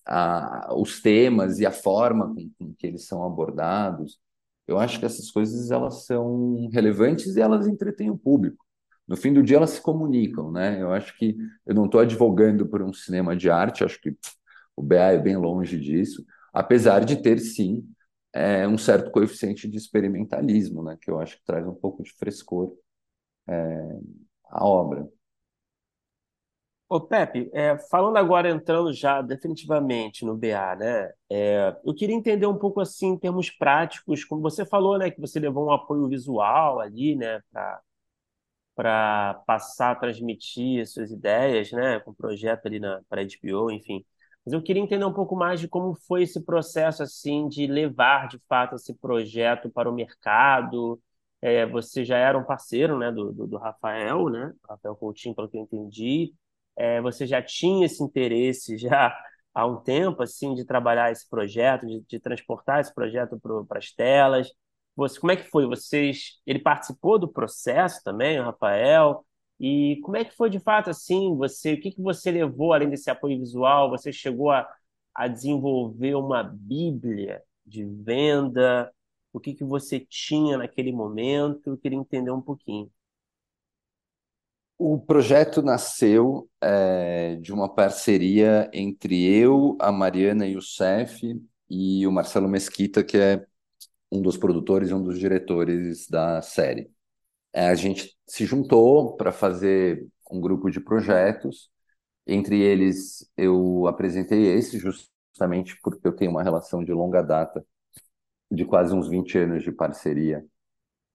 a, os temas e a forma com, com, que eles são abordados. Eu acho que essas coisas elas são relevantes e elas entretêm o público. No fim do dia elas se comunicam, né? Eu acho que eu não estou advogando por um cinema de arte, acho que o BA é bem longe disso, apesar de ter sim é, um certo coeficiente de experimentalismo, né? Que eu acho que traz um pouco de frescor é, à obra. Ô, Pepe, é, falando agora, entrando já definitivamente no BA, né? É, eu queria entender um pouco assim, em termos práticos, como você falou, né, que você levou um apoio visual ali, né, para passar, transmitir suas ideias, né, com o projeto ali para a HBO, enfim. Mas eu queria entender um pouco mais de como foi esse processo, assim, de levar, de fato, esse projeto para o mercado. É, você já era um parceiro, né, do, do, do Rafael, né, Rafael Coutinho, pelo que eu entendi é, você já tinha esse interesse já há um tempo assim de trabalhar esse projeto, de, de transportar esse projeto para as telas. Você, como é que foi? Vocês, ele participou do processo também, o Rafael? E como é que foi de fato assim? Você, o que, que você levou além desse apoio visual? Você chegou a, a desenvolver uma Bíblia de venda? O que, que você tinha naquele momento? Eu queria entender um pouquinho. O projeto nasceu é, de uma parceria entre eu, a Mariana Youssef e o Marcelo Mesquita, que é um dos produtores e um dos diretores da série. É, a gente se juntou para fazer um grupo de projetos. Entre eles, eu apresentei esse, justamente porque eu tenho uma relação de longa data, de quase uns 20 anos de parceria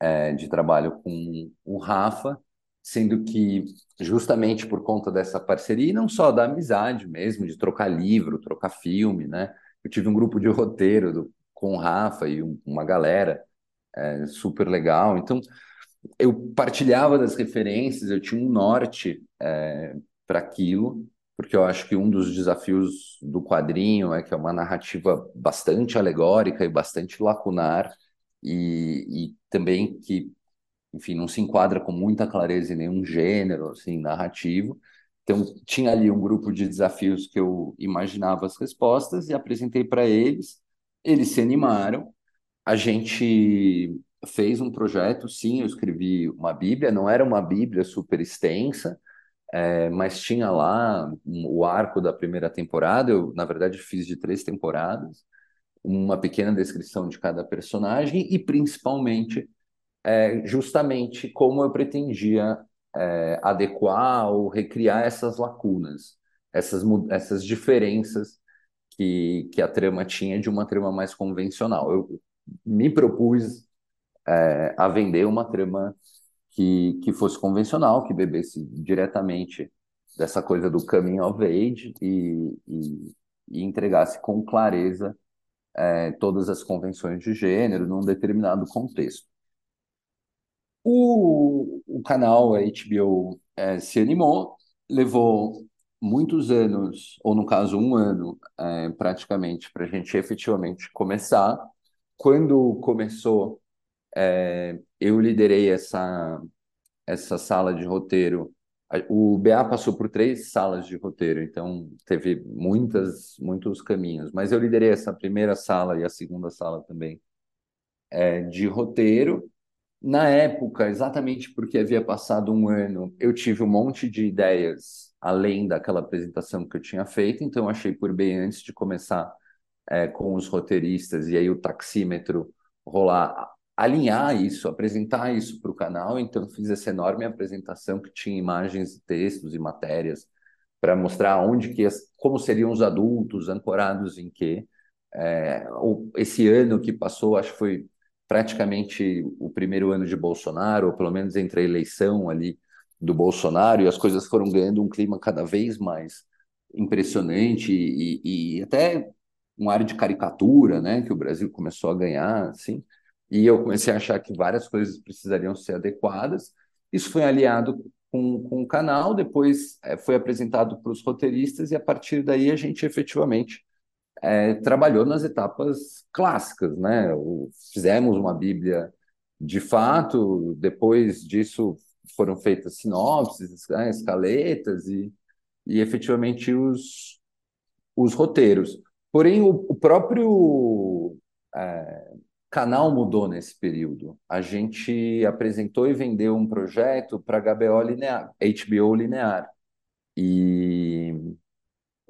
é, de trabalho com o Rafa sendo que justamente por conta dessa parceria, e não só da amizade mesmo, de trocar livro, trocar filme, né? Eu tive um grupo de roteiro do, com o Rafa e um, uma galera é, super legal. Então, eu partilhava das referências, eu tinha um norte é, para aquilo, porque eu acho que um dos desafios do quadrinho é que é uma narrativa bastante alegórica e bastante lacunar, e, e também que enfim, não se enquadra com muita clareza em nenhum gênero assim, narrativo. Então, tinha ali um grupo de desafios que eu imaginava as respostas e apresentei para eles. Eles se animaram. A gente fez um projeto, sim, eu escrevi uma Bíblia, não era uma Bíblia super extensa, é, mas tinha lá o arco da primeira temporada. Eu, na verdade, fiz de três temporadas, uma pequena descrição de cada personagem e, principalmente, é, justamente como eu pretendia é, adequar ou recriar essas lacunas, essas, essas diferenças que, que a trama tinha de uma trama mais convencional. Eu me propus é, a vender uma trama que, que fosse convencional, que bebesse diretamente dessa coisa do coming of age e, e, e entregasse com clareza é, todas as convenções de gênero num determinado contexto. O, o canal, a HBO, é, se animou, levou muitos anos, ou no caso um ano, é, praticamente, para a gente efetivamente começar. Quando começou, é, eu liderei essa, essa sala de roteiro. O BA passou por três salas de roteiro, então teve muitas, muitos caminhos. Mas eu liderei essa primeira sala e a segunda sala também é, de roteiro. Na época, exatamente porque havia passado um ano, eu tive um monte de ideias além daquela apresentação que eu tinha feito, então achei por bem antes de começar é, com os roteiristas e aí o taxímetro rolar, alinhar isso, apresentar isso para o canal. Então fiz essa enorme apresentação que tinha imagens, textos e matérias para mostrar onde que como seriam os adultos ancorados em quê. É, esse ano que passou, acho que foi praticamente o primeiro ano de Bolsonaro, ou pelo menos entre a eleição ali do Bolsonaro, e as coisas foram ganhando um clima cada vez mais impressionante e, e até um ar de caricatura, né, que o Brasil começou a ganhar, assim, e eu comecei a achar que várias coisas precisariam ser adequadas. Isso foi aliado com, com o canal, depois é, foi apresentado para os roteiristas, e a partir daí a gente efetivamente é, trabalhou nas etapas clássicas, né? O, fizemos uma Bíblia de fato, depois disso foram feitas sinopses, né, escaletas e, e efetivamente os, os roteiros. Porém, o, o próprio é, canal mudou nesse período. A gente apresentou e vendeu um projeto para HBO linear, HBO linear. E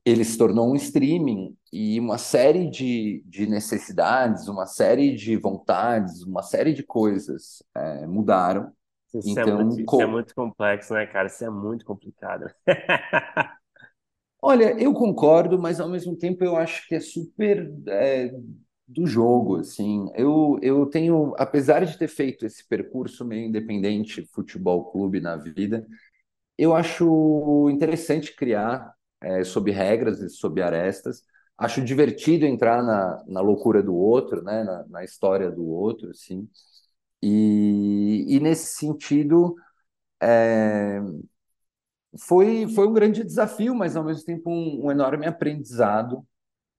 ele se tornou um streaming e uma série de, de necessidades, uma série de vontades, uma série de coisas é, mudaram. Isso, é então, é muito, isso é muito complexo, né, cara? Isso é muito complicado. Olha, eu concordo, mas ao mesmo tempo eu acho que é super é, do jogo, assim. Eu, eu tenho, apesar de ter feito esse percurso meio independente, futebol clube na vida, eu acho interessante criar é, sob regras e sob arestas. Acho divertido entrar na, na loucura do outro, né? na, na história do outro, assim. E, e nesse sentido, é, foi, foi um grande desafio, mas ao mesmo tempo um, um enorme aprendizado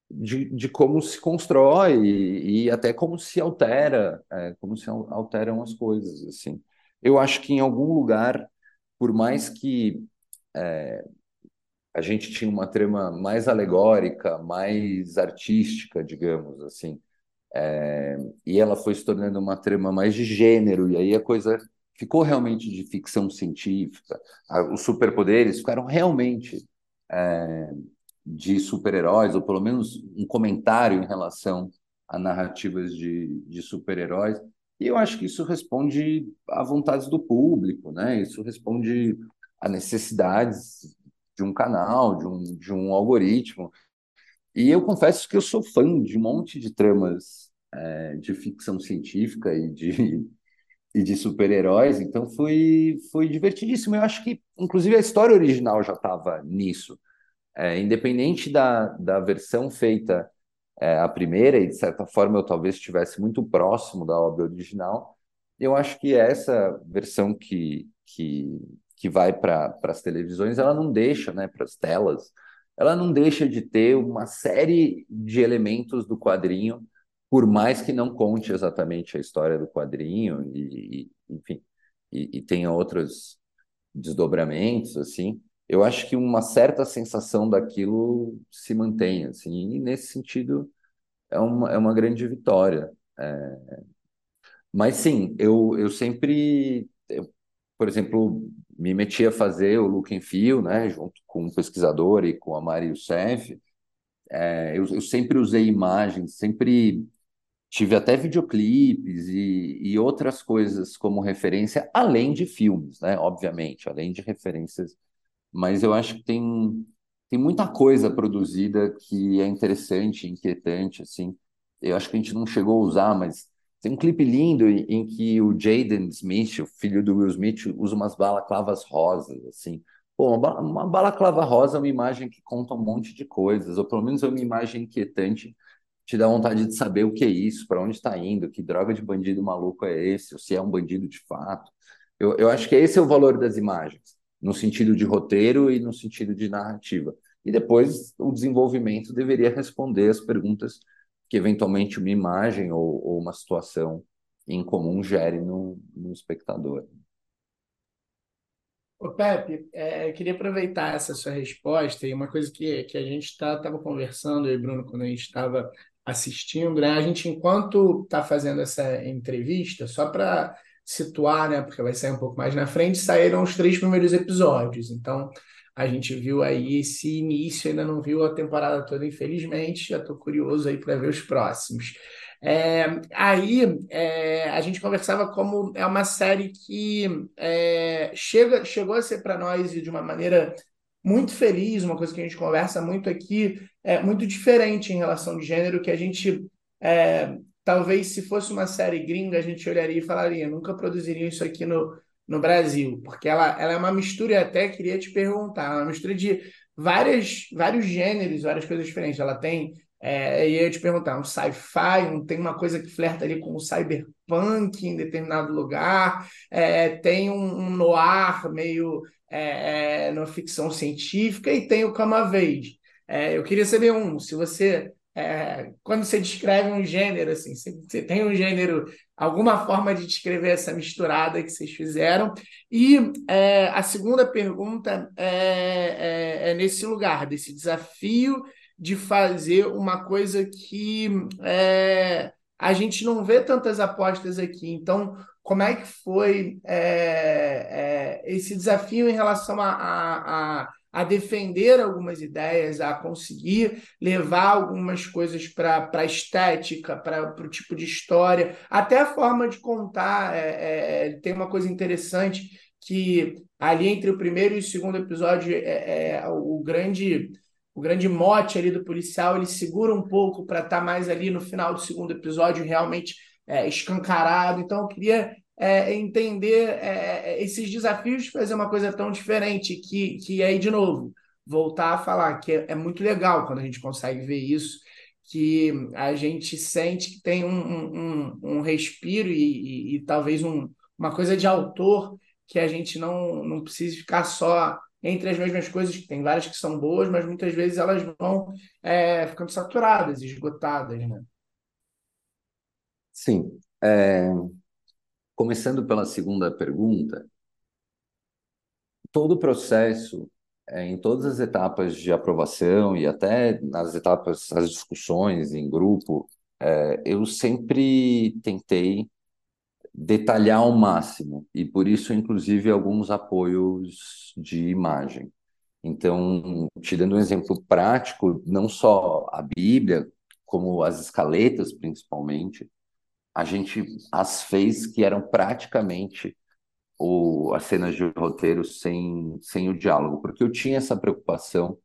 de, de como se constrói e, e até como se altera, é, como se alteram as coisas, assim. Eu acho que em algum lugar, por mais que é, a gente tinha uma trama mais alegórica, mais artística, digamos assim, é, e ela foi se tornando uma trama mais de gênero, e aí a coisa ficou realmente de ficção científica, os superpoderes ficaram realmente é, de super-heróis, ou pelo menos um comentário em relação a narrativas de, de super-heróis. E eu acho que isso responde a vontades do público, né? Isso responde a necessidades de um canal, de um, de um algoritmo. E eu confesso que eu sou fã de um monte de tramas é, de ficção científica e de, e de super-heróis, então foi, foi divertidíssimo. Eu acho que, inclusive, a história original já estava nisso. É, independente da, da versão feita é, a primeira, e de certa forma eu talvez estivesse muito próximo da obra original, eu acho que essa versão que, que, que vai para as televisões, ela não deixa, né, para as telas, ela não deixa de ter uma série de elementos do quadrinho, por mais que não conte exatamente a história do quadrinho, e, e enfim, e, e tenha outros desdobramentos, assim, eu acho que uma certa sensação daquilo se mantém, assim, e nesse sentido é uma, é uma grande vitória. É... Mas sim, eu, eu sempre, eu, por exemplo, me meti a fazer o Look and Feel, né, junto com um pesquisador e com a Mari Youssef. É, eu, eu sempre usei imagens, sempre tive até videoclipes e, e outras coisas como referência, além de filmes, né, obviamente, além de referências mas eu acho que tem, tem muita coisa produzida que é interessante, inquietante, assim. Eu acho que a gente não chegou a usar, mas tem um clipe lindo em, em que o Jaden Smith, o filho do Will Smith, usa umas balaclavas rosas, assim. Pô, uma, uma balaclava rosa é uma imagem que conta um monte de coisas, ou pelo menos é uma imagem inquietante, te dá vontade de saber o que é isso, para onde está indo, que droga de bandido maluco é esse, ou se é um bandido de fato. Eu, eu acho que esse é o valor das imagens no sentido de roteiro e no sentido de narrativa. E depois o desenvolvimento deveria responder as perguntas que eventualmente uma imagem ou, ou uma situação em comum gere no, no espectador. Ô Pepe, é, eu queria aproveitar essa sua resposta e uma coisa que, que a gente estava tá, conversando, eu e Bruno, quando a gente estava assistindo, né? A gente, enquanto está fazendo essa entrevista, só para situar, né? Porque vai sair um pouco mais na frente, saíram os três primeiros episódios. Então, a gente viu aí esse início, ainda não viu a temporada toda, infelizmente. Já estou curioso aí para ver os próximos. É, aí é, a gente conversava como é uma série que é, chega, chegou a ser para nós de uma maneira muito feliz, uma coisa que a gente conversa muito aqui, é muito diferente em relação de gênero, que a gente é, talvez se fosse uma série gringa, a gente olharia e falaria, nunca produziria isso aqui no, no Brasil, porque ela, ela é uma mistura, e até queria te perguntar, é uma mistura de várias, vários gêneros, várias coisas diferentes. Ela tem, é, ia te perguntar, um sci-fi, um, tem uma coisa que flerta ali com o cyberpunk em determinado lugar, é, tem um, um noir meio é, é, ficção científica e tem o Camavade. É, eu queria saber um, se você é, quando você descreve um gênero, assim, você, você, tem um gênero, alguma forma de descrever essa misturada que vocês fizeram. E é, a segunda pergunta é, é, é, nesse lugar, desse desafio de fazer uma coisa que é, a gente não vê tantas apostas aqui. Então, como é que foi é, esse desafio em relação a, a, a, a, defender algumas ideias, a conseguir levar algumas coisas para a estética, para o tipo de história, até a forma de contar. É, é, tem uma coisa interessante que ali entre o primeiro e o segundo episódio é, é o grande o grande mote ali do policial, ele segura um pouco para estar tá mais ali no final do segundo episódio realmente é, escancarado. Então, eu queria é, entender é, esses desafios de fazer uma coisa tão diferente, que, que aí, de novo, voltar a falar que é, é muito legal quando a gente consegue ver isso, que a gente sente que tem um, um, um respiro e, e, e talvez um, uma coisa de autor que a gente não, não precisa ficar só entre as mesmas coisas, que tem várias que são boas, mas muitas vezes elas vão é, ficando saturadas, esgotadas, né? Sim. É... Começando pela segunda pergunta, todo o processo, é, em todas as etapas de aprovação e até nas etapas, as discussões em grupo, é, eu sempre tentei detalhar ao máximo, e por isso, inclusive, alguns apoios de imagem. Então, te dando um exemplo prático, não só a Bíblia, como as escaletas, principalmente, a gente as fez que eram praticamente o, as cenas de roteiro sem, sem o diálogo, porque eu tinha essa preocupação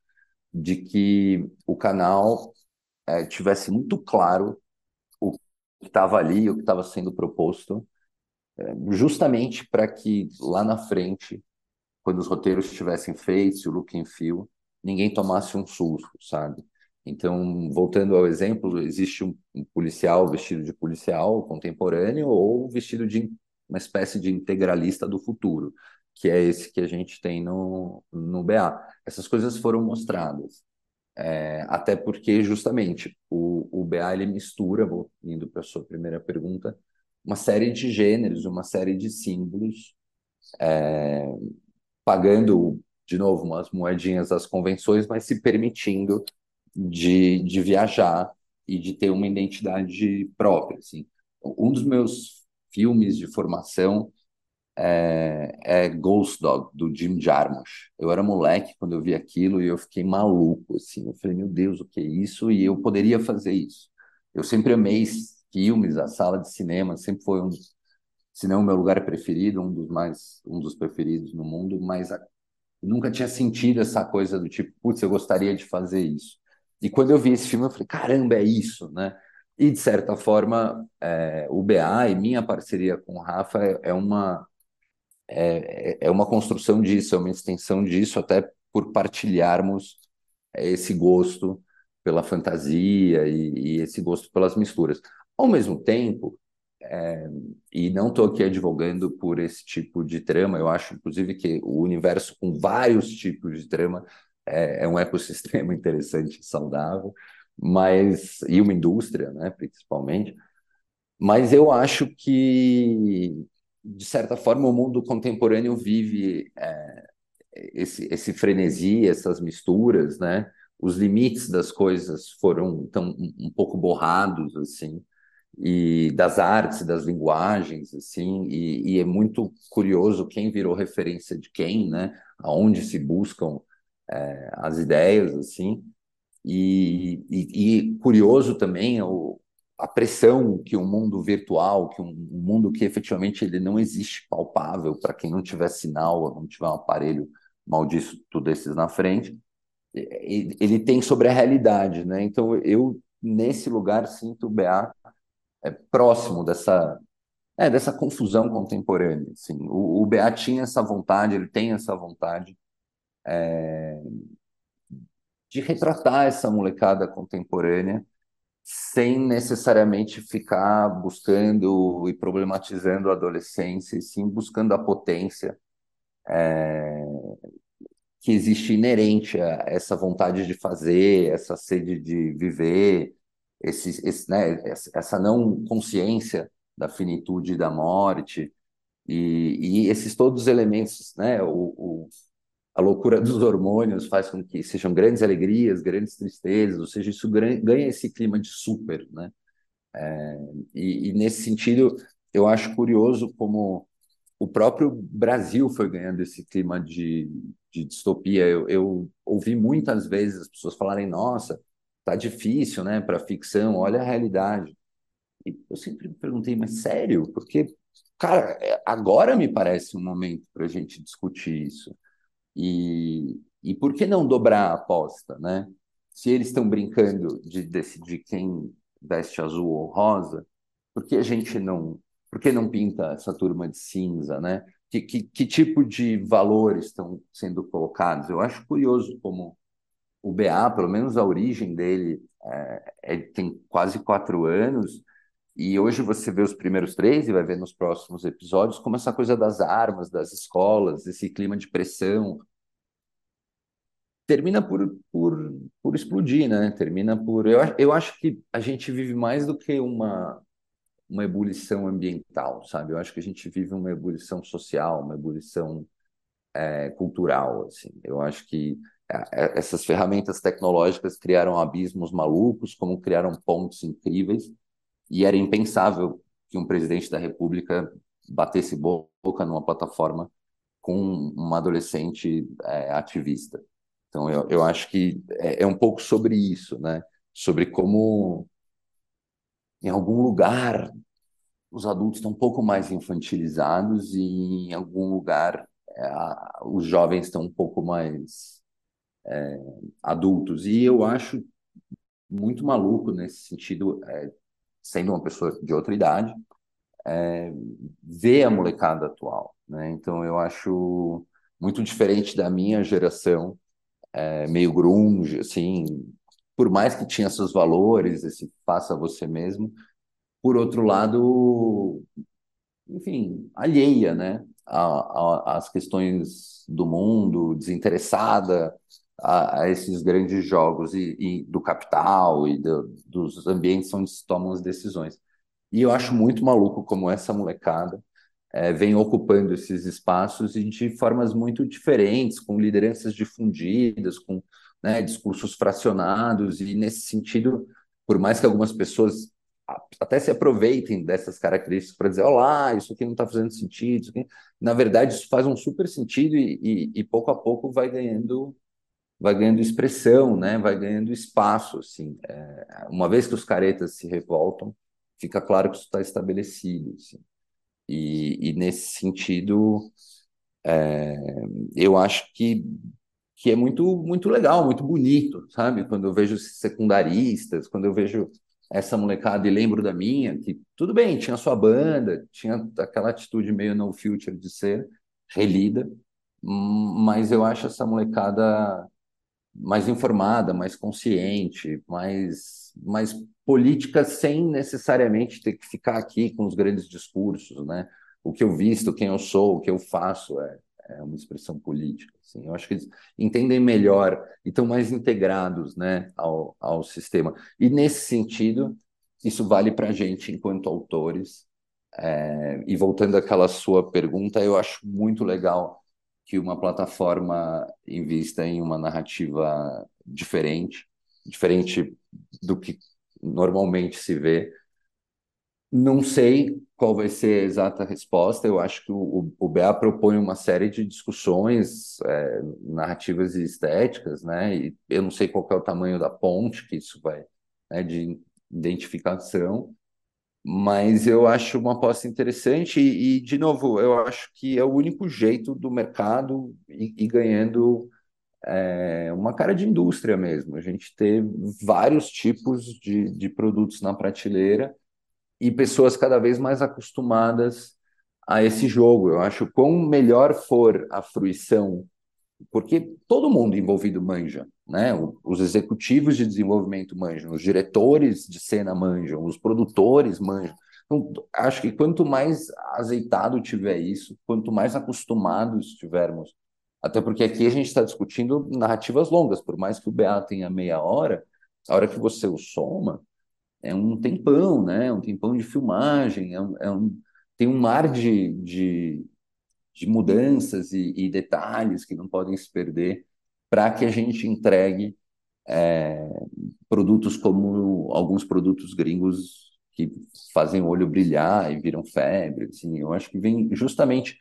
de que o canal é, tivesse muito claro o que estava ali, o que estava sendo proposto, justamente para que lá na frente, quando os roteiros estivessem feitos, o look and feel, ninguém tomasse um susto, sabe? Então, voltando ao exemplo, existe um, policial vestido de policial contemporâneo ou vestido de uma espécie de integralista do futuro, que é esse que a gente tem no, no BA. Essas coisas foram mostradas. É, até porque, justamente, o, o BA ele mistura, vou indo para a sua primeira pergunta, uma série de gêneros, uma série de símbolos, é, pagando, de novo, umas moedinhas das convenções, mas se permitindo de, de viajar e de ter uma identidade própria. Assim. Um dos meus filmes de formação é, é, Ghost Dog, do Jim Jarmusch. Eu era moleque quando eu vi aquilo e eu fiquei maluco, assim. Eu falei, meu Deus, o que é isso? E eu poderia fazer isso. Eu sempre amei filmes, a sala de cinema sempre foi um, se não o meu lugar preferido, um dos mais, um dos preferidos no mundo, mas a, nunca tinha sentido essa coisa do tipo, putz, eu gostaria de fazer isso. E quando eu vi esse filme, eu falei, caramba, é isso, né? E, de certa forma, é, o BA e minha parceria com o Rafa é, é uma, é, é uma construção disso, é uma extensão disso, até por partilharmos esse gosto pela fantasia e, e esse gosto pelas misturas. Ao mesmo tempo, é, e não estou aqui advogando por esse tipo de trama, eu acho, inclusive, que o universo com vários tipos de trama é, é um ecossistema interessante e saudável, mas e uma indústria, né, principalmente. Mas eu acho que, de certa forma, o mundo contemporâneo vive é, esse, esse frenesi, essas misturas, né? Os limites das coisas foram tão um pouco borrados, assim e das artes, das linguagens, assim, e, e, é muito curioso quem virou referência de quem, né? Aonde se buscam é, as ideias, assim, e, e, e curioso também o, a pressão que um mundo virtual, que um, um mundo que efetivamente ele não existe palpável para quem não tiver sinal, não tiver um aparelho maldito desses na frente, ele tem sobre a realidade, né? Então eu nesse lugar sinto o BA é, próximo dessa é, dessa confusão contemporânea. Assim. O, o BA tinha essa vontade, ele tem essa vontade é, de retratar essa molecada contemporânea sem necessariamente ficar buscando e problematizando a adolescência, e sim buscando a potência é, que existe inerente a essa vontade de fazer, essa sede de viver, esse, esse, né, essa não consciência da finitude da morte e, e esses todos os elementos, né, o, o, a loucura dos hormônios faz com que sejam grandes alegrias, grandes tristezas, ou seja, isso ganha esse clima de super, né? É, e, e, nesse sentido, eu acho curioso como o próprio Brasil foi ganhando esse clima de, de distopia. Eu, eu ouvi muitas vezes as pessoas falarem: nossa, tá difícil, né, para ficção, olha a realidade. E eu sempre me perguntei, mas sério? Porque, cara, é, agora me parece um momento para a gente discutir isso. E, e por que não dobrar a aposta, né? Se eles estão brincando de decidir quem veste azul ou rosa, por que a gente não, por que não pinta essa turma de cinza, né? Que, que, que tipo de valores estão sendo colocados? Eu acho curioso como o BA, pelo menos a origem dele, é, é, tem quase quatro anos, e hoje você vê os primeiros três e vai ver nos próximos episódios como essa coisa das armas, das escolas, esse clima de pressão, termina por, por, por explodir, né? Termina por. Eu, eu acho que a gente vive mais do que uma, uma ebulição ambiental, sabe? Eu acho que a gente vive uma ebulição social, uma ebulição é, cultural, assim. Eu acho que é, é, essas ferramentas tecnológicas criaram abismos malucos, como criaram pontos incríveis, e era impensável que um presidente da República batesse boca numa plataforma com uma adolescente é, ativista. Então, eu, eu acho que é, é um pouco sobre isso, né? Sobre como, em algum lugar, os adultos estão um pouco mais infantilizados e, em algum lugar, é, os jovens estão um pouco mais é, adultos. E eu acho muito maluco nesse sentido, é, sendo uma pessoa de outra idade, é, ver a molecada atual. Né? Então, eu acho muito diferente da minha geração, é, meio grunge, assim, por mais que tinha seus valores, esse faça você mesmo, por outro lado, enfim, alheia, né, às questões do mundo, desinteressada a, a esses grandes jogos e, e do capital e do, dos ambientes onde se tomam as decisões. E eu acho muito maluco como essa molecada é, vem ocupando esses espaços de formas muito diferentes, com lideranças difundidas, com né, discursos fracionados, e nesse sentido, por mais que algumas pessoas até se aproveitem dessas características para dizer, olá, isso aqui não está fazendo sentido, na verdade isso faz um super sentido e, e, e, pouco a pouco vai ganhando vai ganhando expressão, né? vai ganhando espaço. Assim. É, uma vez que os caretas se revoltam, fica claro que isso está estabelecido. Assim. E, e nesse sentido, é, eu acho que, que é muito, muito legal, muito bonito, sabe? Quando eu vejo secundaristas, quando eu vejo essa molecada e lembro da minha, que tudo bem, tinha sua banda, tinha aquela atitude meio no future de ser relida, mas eu acho essa molecada mais informada, mais consciente, mais, mais política sem necessariamente ter que ficar aqui com os grandes discursos, né? O que eu visto, quem eu sou, o que eu faço é, é uma expressão política. Assim. Eu acho que eles entendem melhor e estão mais integrados né, ao, ao sistema. E nesse sentido, isso vale para a gente enquanto autores. É, e voltando àquela sua pergunta, eu acho muito legal que uma plataforma invista em uma narrativa diferente, diferente do que normalmente se vê. Não sei qual vai ser a exata resposta. Eu acho que o, o BA propõe uma série de discussões é, narrativas e estéticas, né? E eu não sei qual é o tamanho da ponte que isso vai, né, de identificação, mas eu acho uma aposta interessante e, e, de novo, eu acho que é o único jeito do mercado ir ganhando é, uma cara de indústria mesmo. A gente ter vários tipos de, de produtos na prateleira e pessoas cada vez mais acostumadas a esse jogo. Eu acho quão melhor for a fruição, porque todo mundo envolvido manja, né? Os executivos de desenvolvimento manjam, os diretores de cena manjam, os produtores manjam. Então, acho que quanto mais azeitado tiver isso, quanto mais acostumados estivermos, até porque aqui a gente está discutindo narrativas longas, por mais que o BA tenha meia hora, a hora que você o soma, é um tempão, né? Um tempão de filmagem, é um, é um tem um mar de, de, de mudanças e, e, detalhes que não podem se perder para que a gente entregue é, produtos como alguns produtos gringos que fazem o olho brilhar e viram febre. Assim, eu acho que vem justamente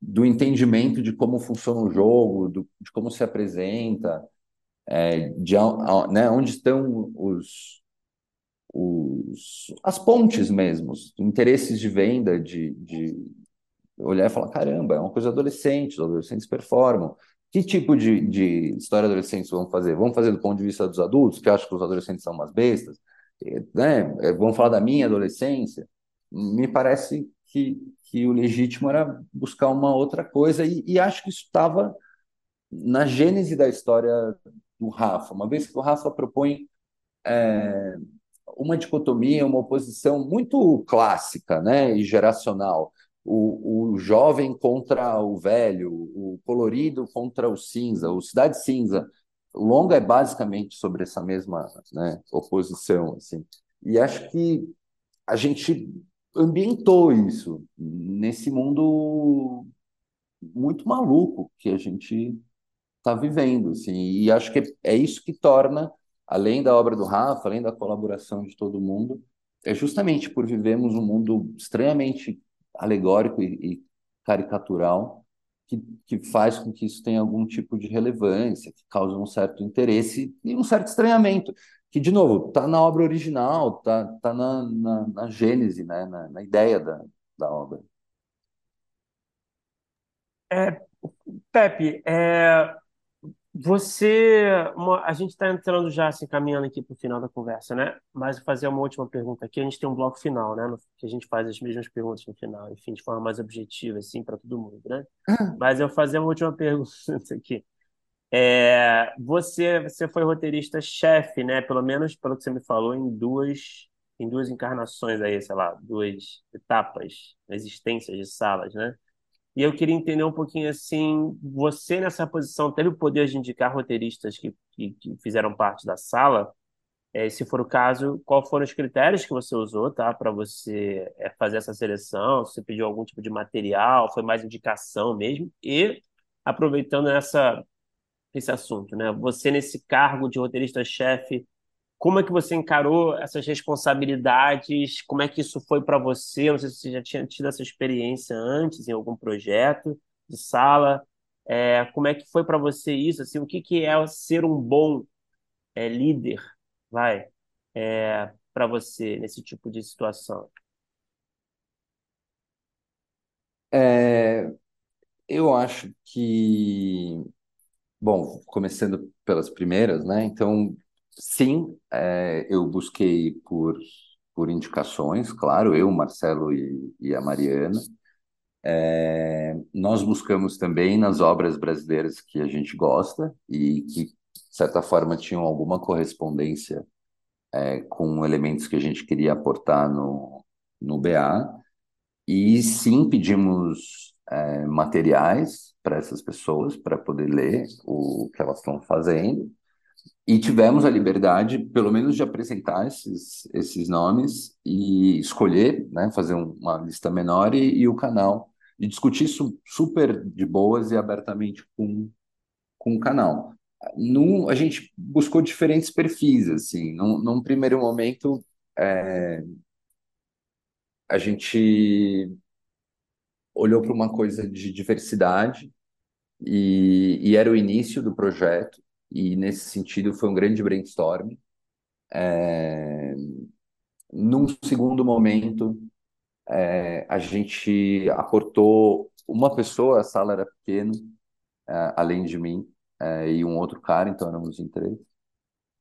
do entendimento de como funciona o jogo, do, de como se apresenta, é, de né, onde estão os, os, as pontes mesmo, os interesses de venda, de, de olhar e falar, caramba, é uma coisa adolescente, os adolescentes performam. Que tipo de, de história adolescentes vão fazer? Vamos fazer do ponto de vista dos adultos, que acham que os adolescentes são umas bestas? Né? É, vamos falar da minha adolescência? Me parece que, que o legítimo era buscar uma outra coisa, e, e acho que isso estava na gênese da história do Rafa, uma vez que o Rafa propõe é, uma dicotomia, uma oposição muito clássica né, e geracional. O, o jovem contra o velho, o colorido contra o cinza, o Cidade Cinza. O longa é basicamente sobre essa mesma né, oposição. Assim. E acho que a gente ambientou isso nesse mundo muito maluco que a gente está vivendo, assim, e acho que é isso que torna, além da obra do Rafa, além da colaboração de todo mundo, é justamente por vivermos um mundo extremamente alegórico e, e caricatural que, que faz com que isso tenha algum tipo de relevância, que causa um certo interesse e um certo estranhamento, que, de novo, está na obra original, está tá na, na, na gênese, né, na, na ideia da, da obra. É, Pepe, é, você, uma, a gente está entrando já, assim, caminhando aqui para o final da conversa, né? Mas vou fazer uma última pergunta aqui. A gente tem um bloco final, né? que a gente faz as mesmas perguntas no final, enfim, de forma mais objetiva, assim, para todo mundo, né? Ah. Mas eu vou fazer uma última pergunta aqui. É, você, você foi roteirista-chefe, né? Pelo menos pelo que você me falou, em duas, em duas encarnações aí, sei lá, duas etapas, existências de salas, né? E eu queria entender um pouquinho assim, você nessa posição teve o poder de indicar roteiristas que, que, que fizeram parte da sala? É, se for o caso, qual foram os critérios que você usou, tá, para você é, fazer essa seleção? Se você pediu algum tipo de material, foi mais indicação mesmo? E aproveitando essa esse assunto, né? Você nesse cargo de roteirista-chefe, como é que você encarou essas responsabilidades? Como é que isso foi para você? Não sei se você já tinha tido essa experiência antes em algum projeto de sala. É, como é que foi para você isso? Assim, o que, que é ser um bom é, líder, vai, é, para você nesse tipo de situação? É, eu acho que, bom, começando pelas primeiras, né? Então, Sim, é, eu busquei por, por indicações, claro, eu, Marcelo e, e a Mariana. É, nós buscamos também nas obras brasileiras que a gente gosta e que, de certa forma, tinham alguma correspondência é, com elementos que a gente queria aportar no, no BA. E sim, pedimos é, materiais para essas pessoas, para poder ler o que elas estão fazendo. E tivemos a liberdade, pelo menos, de apresentar esses, esses nomes e escolher, né, fazer uma lista menor e, e o canal, e discutir isso super de boas e abertamente com, com o canal. Num, a gente buscou diferentes perfis, assim, num, num primeiro momento, é, a gente olhou para uma coisa de diversidade e, e era o início do projeto, e nesse sentido foi um grande brainstorm. É... Num segundo momento, é, a gente aportou uma pessoa, a sala era pequena, é, além de mim, é, e um outro cara, então éramos em três,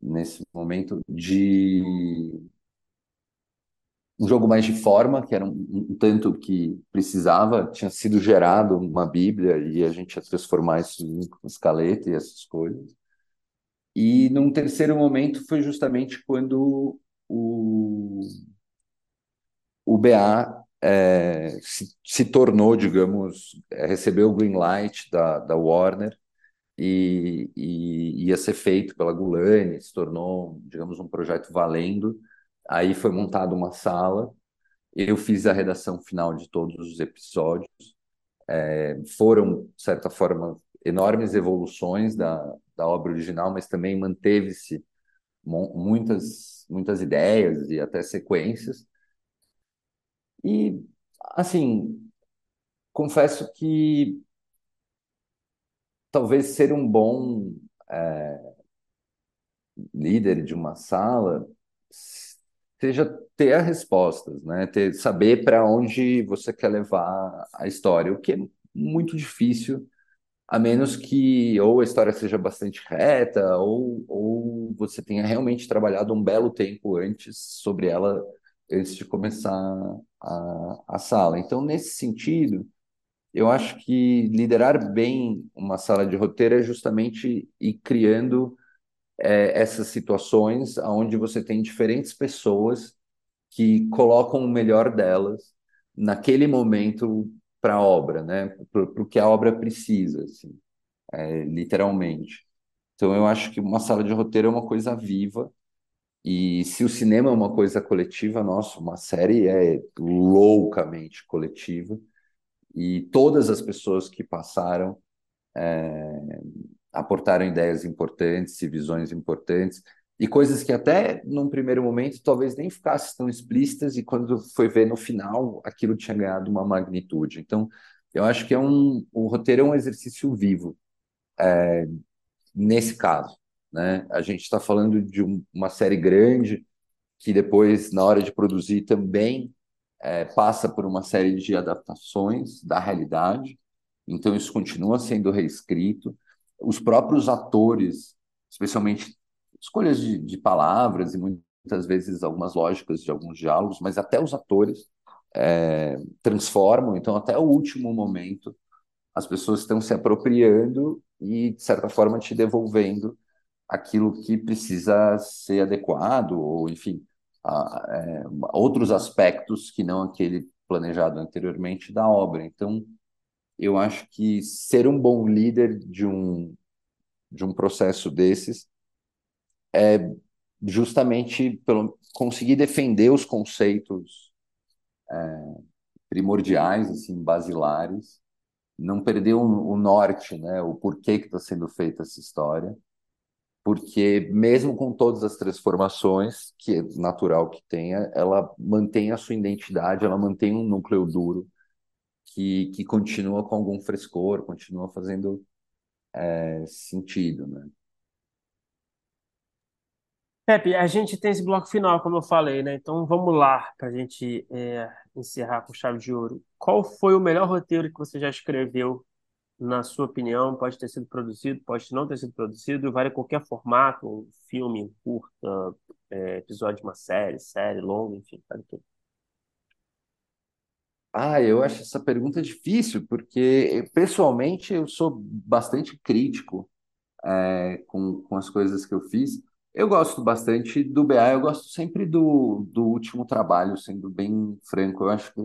nesse momento, de um jogo mais de forma, que era um, um, tanto que precisava, tinha sido gerado uma Bíblia e a gente ia transformar isso em escaleta e essas coisas. E num terceiro momento foi justamente quando o, o BA é, se, se, tornou, digamos, é, recebeu o green light da, da Warner e, e, ia ser feito pela Gulani, se tornou, digamos, um projeto valendo. Aí foi montada uma sala, eu fiz a redação final de todos os episódios. É, foram, de certa forma, enormes evoluções da, da obra original, mas também manteve-se muitas, muitas ideias e até sequências. E, assim, confesso que talvez ser um bom é, líder de uma sala seja ter as respostas, né? Ter, saber para onde você quer levar a história, o que é muito difícil, a menos que ou a história seja bastante reta, ou, ou você tenha realmente trabalhado um belo tempo antes sobre ela, antes de começar a, a sala. Então, nesse sentido, eu acho que liderar bem uma sala de roteiro é justamente ir criando é, essas situações onde você tem diferentes pessoas que colocam o melhor delas naquele momento para a obra, né? Para o que a obra precisa, assim, é, literalmente. Então, eu acho que uma sala de roteiro é uma coisa viva, e se o cinema é uma coisa coletiva, nossa, uma série é loucamente coletiva, e todas as pessoas que passaram é, aportaram ideias importantes e visões importantes e coisas que até num primeiro momento talvez nem ficassem tão explícitas e quando foi ver no final aquilo tinha ganhado uma magnitude. Então, eu acho que é um o roteiro é um exercício vivo é, nesse caso, né? A gente está falando de um, uma série grande que depois na hora de produzir também é, passa por uma série de adaptações da realidade. Então isso continua sendo reescrito os próprios atores, especialmente escolhas de, de palavras e muitas vezes algumas lógicas de alguns diálogos, mas até os atores é, transformam. Então, até o último momento, as pessoas estão se apropriando e, de certa forma, te devolvendo aquilo que precisa ser adequado, ou, enfim, a, é, outros aspectos que não aquele planejado anteriormente da obra. Então, eu acho que ser um bom líder de um, de um processo desses é justamente pelo, conseguir defender os conceitos é, primordiais, assim, basilares, não perder o, o norte, né, o porquê que está sendo feita essa história, porque mesmo com todas as transformações, que é natural que tenha, ela mantém a sua identidade, ela mantém um núcleo duro, que, que continua com algum frescor, continua fazendo é, sentido, né? Pepe, a gente tem esse bloco final, como eu falei, né? Então vamos lá para a gente é, encerrar com chave de ouro. Qual foi o melhor roteiro que você já escreveu, na sua opinião? Pode ter sido produzido, pode não ter sido produzido, vale qualquer formato, um filme, curta, é, episódio de uma série, série longa, enfim, vale tudo. Ah, eu acho essa pergunta difícil, porque pessoalmente eu sou bastante crítico é, com, com as coisas que eu fiz. Eu gosto bastante do BA, eu gosto sempre do, do último trabalho, sendo bem franco. Eu acho que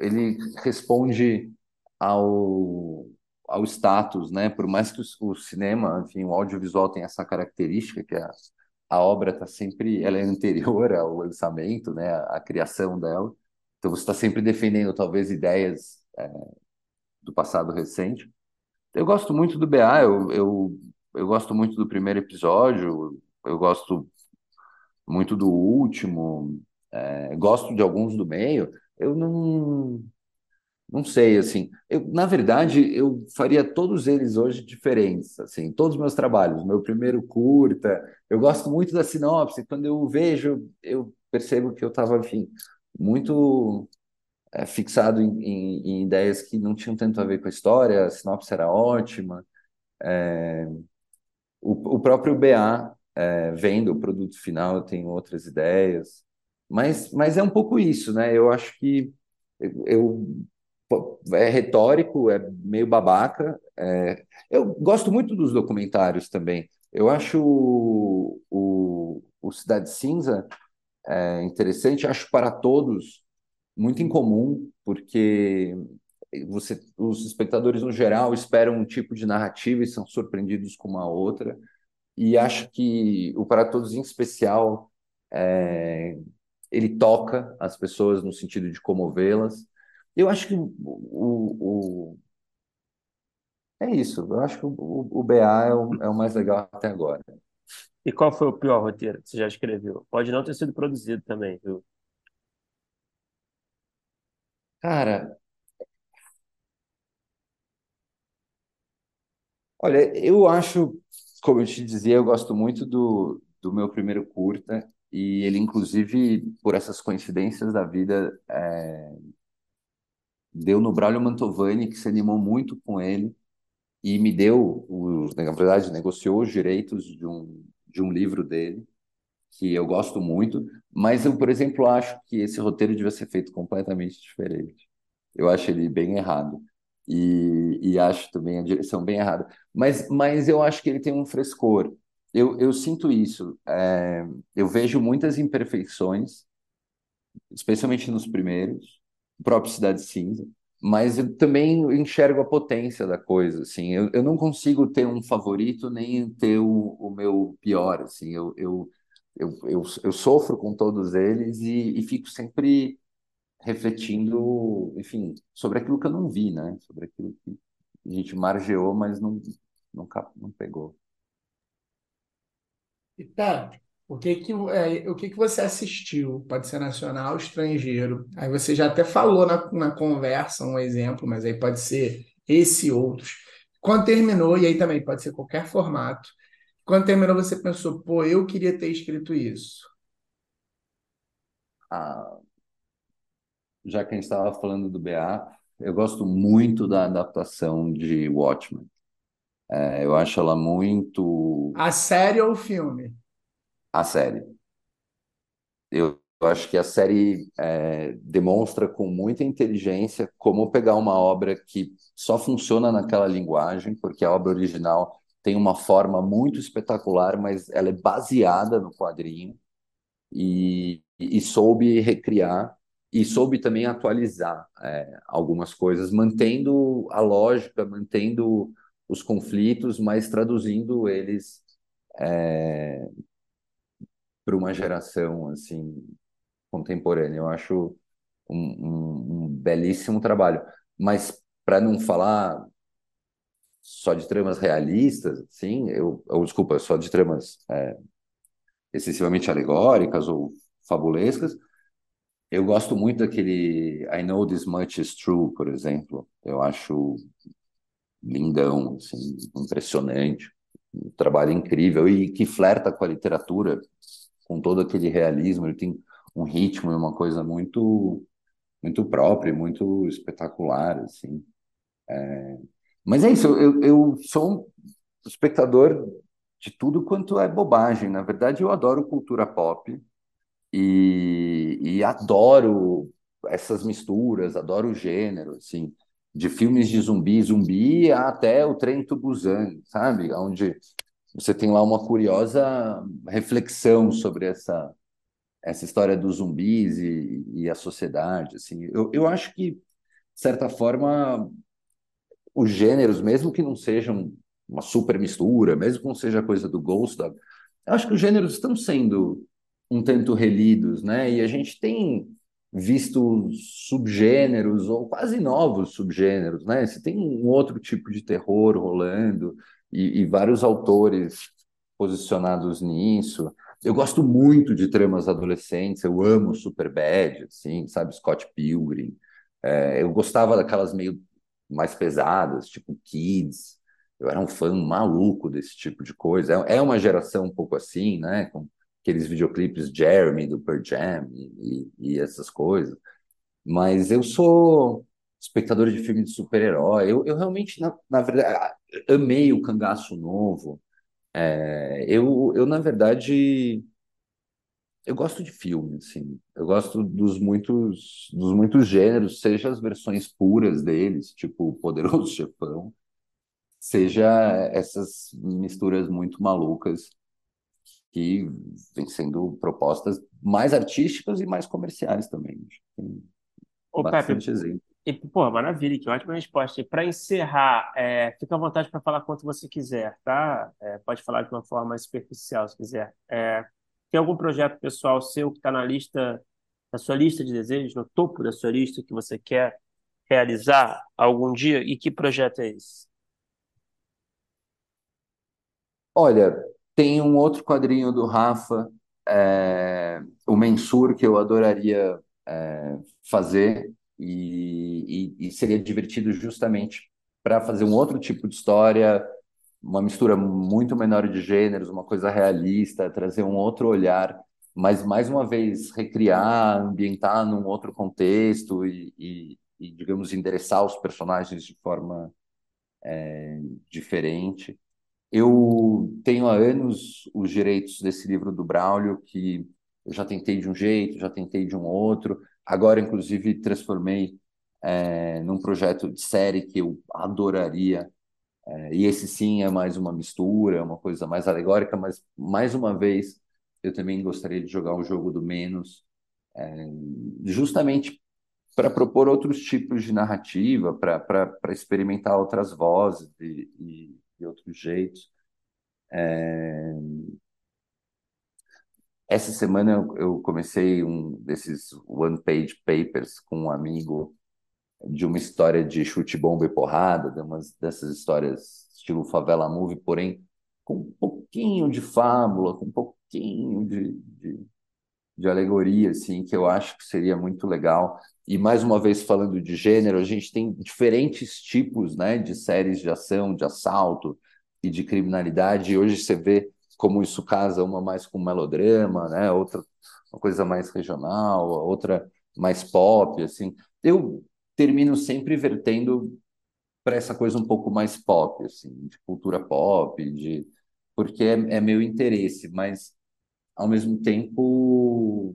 ele responde ao, ao status, né? Por mais que o, o cinema, enfim, o audiovisual tenha essa característica, que a, a obra está sempre, ela é anterior ao lançamento, né? A, a criação dela. Então você está sempre defendendo talvez ideias é, do passado recente. Eu gosto muito do BA, eu, eu, eu gosto muito do primeiro episódio, eu gosto muito do último, é, gosto de alguns do meio. Eu não, não sei, assim. Eu, na verdade, eu faria todos eles hoje diferentes, assim, todos os meus trabalhos. Meu primeiro curta, eu gosto muito da sinopse. Quando eu vejo, eu percebo que eu estava, enfim, muito é, fixado em, em, em, ideias que não tinham tanto a ver com a história, a sinopse era ótima. É, o, o, próprio BA, é, vendo o produto final, eu tenho outras ideias. Mas, mas é um pouco isso, né? Eu acho que eu, é retórico, é meio babaca. É, eu gosto muito dos documentários também. Eu acho o, o, o Cidade Cinza é, interessante, acho para todos muito incomum, porque você, os espectadores no geral esperam um tipo de narrativa e são surpreendidos com uma outra. E acho que o Para Todos em especial é, ele toca as pessoas no sentido de comovê-las. Eu acho que o, o, é isso. Eu acho que o, o BA é o, é o mais legal até agora. E qual foi o pior roteiro que você já escreveu? Pode não ter sido produzido também, viu? Cara, olha, eu acho, como eu te dizia, eu gosto muito do, do meu primeiro curta, e ele, inclusive, por essas coincidências da vida, é, deu no Braulio Mantovani, que se animou muito com ele, e me deu, na verdade, negociou os direitos de um, de um livro dele, que eu gosto muito, mas eu, por exemplo, acho que esse roteiro devia ser feito completamente diferente. Eu acho ele bem errado. E, e acho também a direção bem errada. Mas, mas eu acho que ele tem um frescor. Eu, eu sinto isso. É, eu vejo muitas imperfeições, especialmente nos primeiros, próprio Cidade Cinza, mas eu também enxergo a potência da coisa, assim, eu, eu não consigo ter um favorito nem ter o, o meu pior, assim, eu, eu, eu, eu, eu sofro com todos eles e, e fico sempre refletindo, enfim, sobre aquilo que eu não vi, né, sobre aquilo que a gente margeou, mas não, nunca não pegou. E tá, o que que, é, o que que você assistiu? Pode ser nacional ou estrangeiro. Aí você já até falou na, na conversa um exemplo, mas aí pode ser esse e outros. Quando terminou, e aí também pode ser qualquer formato. Quando terminou, você pensou, pô, eu queria ter escrito isso. Ah, já que a gente estava falando do BA, eu gosto muito da adaptação de Watchmen. É, eu acho ela muito. A série ou o filme? A série. Eu acho que a série é, demonstra com muita inteligência como pegar uma obra que só funciona naquela linguagem, porque a obra original tem uma forma muito espetacular, mas ela é baseada no quadrinho, e, e soube recriar e soube também atualizar é, algumas coisas, mantendo a lógica, mantendo os conflitos, mas traduzindo eles é, para uma geração assim contemporânea. Eu acho um, um, um belíssimo trabalho. Mas para não falar só de tramas realistas, sim, eu, eu desculpa, só de tramas é, excessivamente alegóricas ou fabulescas, eu gosto muito daquele I Know This Much Is True, por exemplo. Eu acho lindão, assim, impressionante, um trabalho incrível e que flerta com a literatura com todo aquele realismo, ele tem um ritmo e uma coisa muito muito própria, muito espetacular, assim. É... Mas é isso, eu, eu sou um espectador de tudo quanto é bobagem. Na verdade, eu adoro cultura pop e, e adoro essas misturas, adoro o gênero, assim, de filmes de zumbi, zumbi até o Trem to Busan, sabe? Onde você tem lá uma curiosa reflexão sobre essa essa história dos zumbis e, e a sociedade, assim. Eu, eu acho que, de certa forma, os gêneros, mesmo que não sejam uma super mistura, mesmo que não seja coisa do Ghost eu acho que os gêneros estão sendo um tanto relidos, né? E a gente tem visto subgêneros ou quase novos subgêneros, né? Você tem um outro tipo de terror rolando, e, e vários autores posicionados nisso. Eu gosto muito de tramas adolescentes, eu amo Superbad, assim, sabe, Scott Pilgrim. É, eu gostava daquelas meio mais pesadas, tipo Kids. Eu era um fã maluco desse tipo de coisa. É, é uma geração um pouco assim, né, com aqueles videoclipes Jeremy do Pearl Jam e, e essas coisas. Mas eu sou espectador de filme de super-herói. Eu, eu realmente, na, na verdade, amei o Cangaço Novo. É, eu, eu, na verdade, eu gosto de filme, assim. Eu gosto dos muitos, dos muitos gêneros, seja as versões puras deles, tipo Poderoso Chefão, seja essas misturas muito malucas que vêm sendo propostas mais artísticas e mais comerciais também. Tem Ô, bastante Pepe, exemplo. E, pô, maravilha, que ótima resposta. E para encerrar, é, fica à vontade para falar quanto você quiser, tá? É, pode falar de uma forma mais superficial, se quiser. É, tem algum projeto pessoal seu que está na lista, na sua lista de desejos, no topo da sua lista, que você quer realizar algum dia? E que projeto é esse? Olha, tem um outro quadrinho do Rafa, é, o Mensur, que eu adoraria é, fazer E, e, e seria divertido justamente para fazer um outro tipo de história, uma mistura muito menor de gêneros, uma coisa realista, trazer um outro olhar, mas mais uma vez recriar, ambientar num outro contexto e, e, e digamos, endereçar os personagens de forma é, diferente. Eu tenho há anos os direitos desse livro do Braulio, que eu já tentei de um jeito, já tentei de um outro. Agora, inclusive, transformei é, num projeto de série que eu adoraria. É, e esse sim é mais uma mistura, uma coisa mais alegórica, mas mais uma vez eu também gostaria de jogar o jogo do menos, é, justamente para propor outros tipos de narrativa, para experimentar outras vozes e, e, e outros jeitos. É... Essa semana eu, eu comecei um desses one-page papers com um amigo de uma história de chute, bomba e porrada, de umas dessas histórias estilo favela movie, porém com um pouquinho de fábula, com um pouquinho de, de, de alegoria, assim, que eu acho que seria muito legal. E mais uma vez falando de gênero, a gente tem diferentes tipos, né, de séries de ação, de assalto e de criminalidade. E hoje você vê como isso casa uma mais com melodrama, né, outra uma coisa mais regional, outra mais pop, assim. Eu termino sempre vertendo para essa coisa um pouco mais pop, assim, de cultura pop, de porque é, é meu interesse, mas ao mesmo tempo,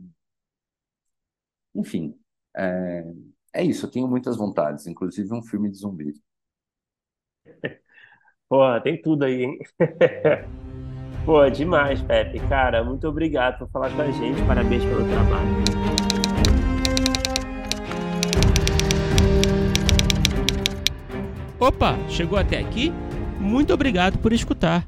enfim, é, é isso, eu tenho muitas vontades, inclusive um filme de zumbi. Pô, tem tudo aí, hein? Pô, demais, Pepe. Cara, muito obrigado por falar com a gente. Parabéns pelo trabalho. Opa, chegou até aqui? Muito obrigado por escutar.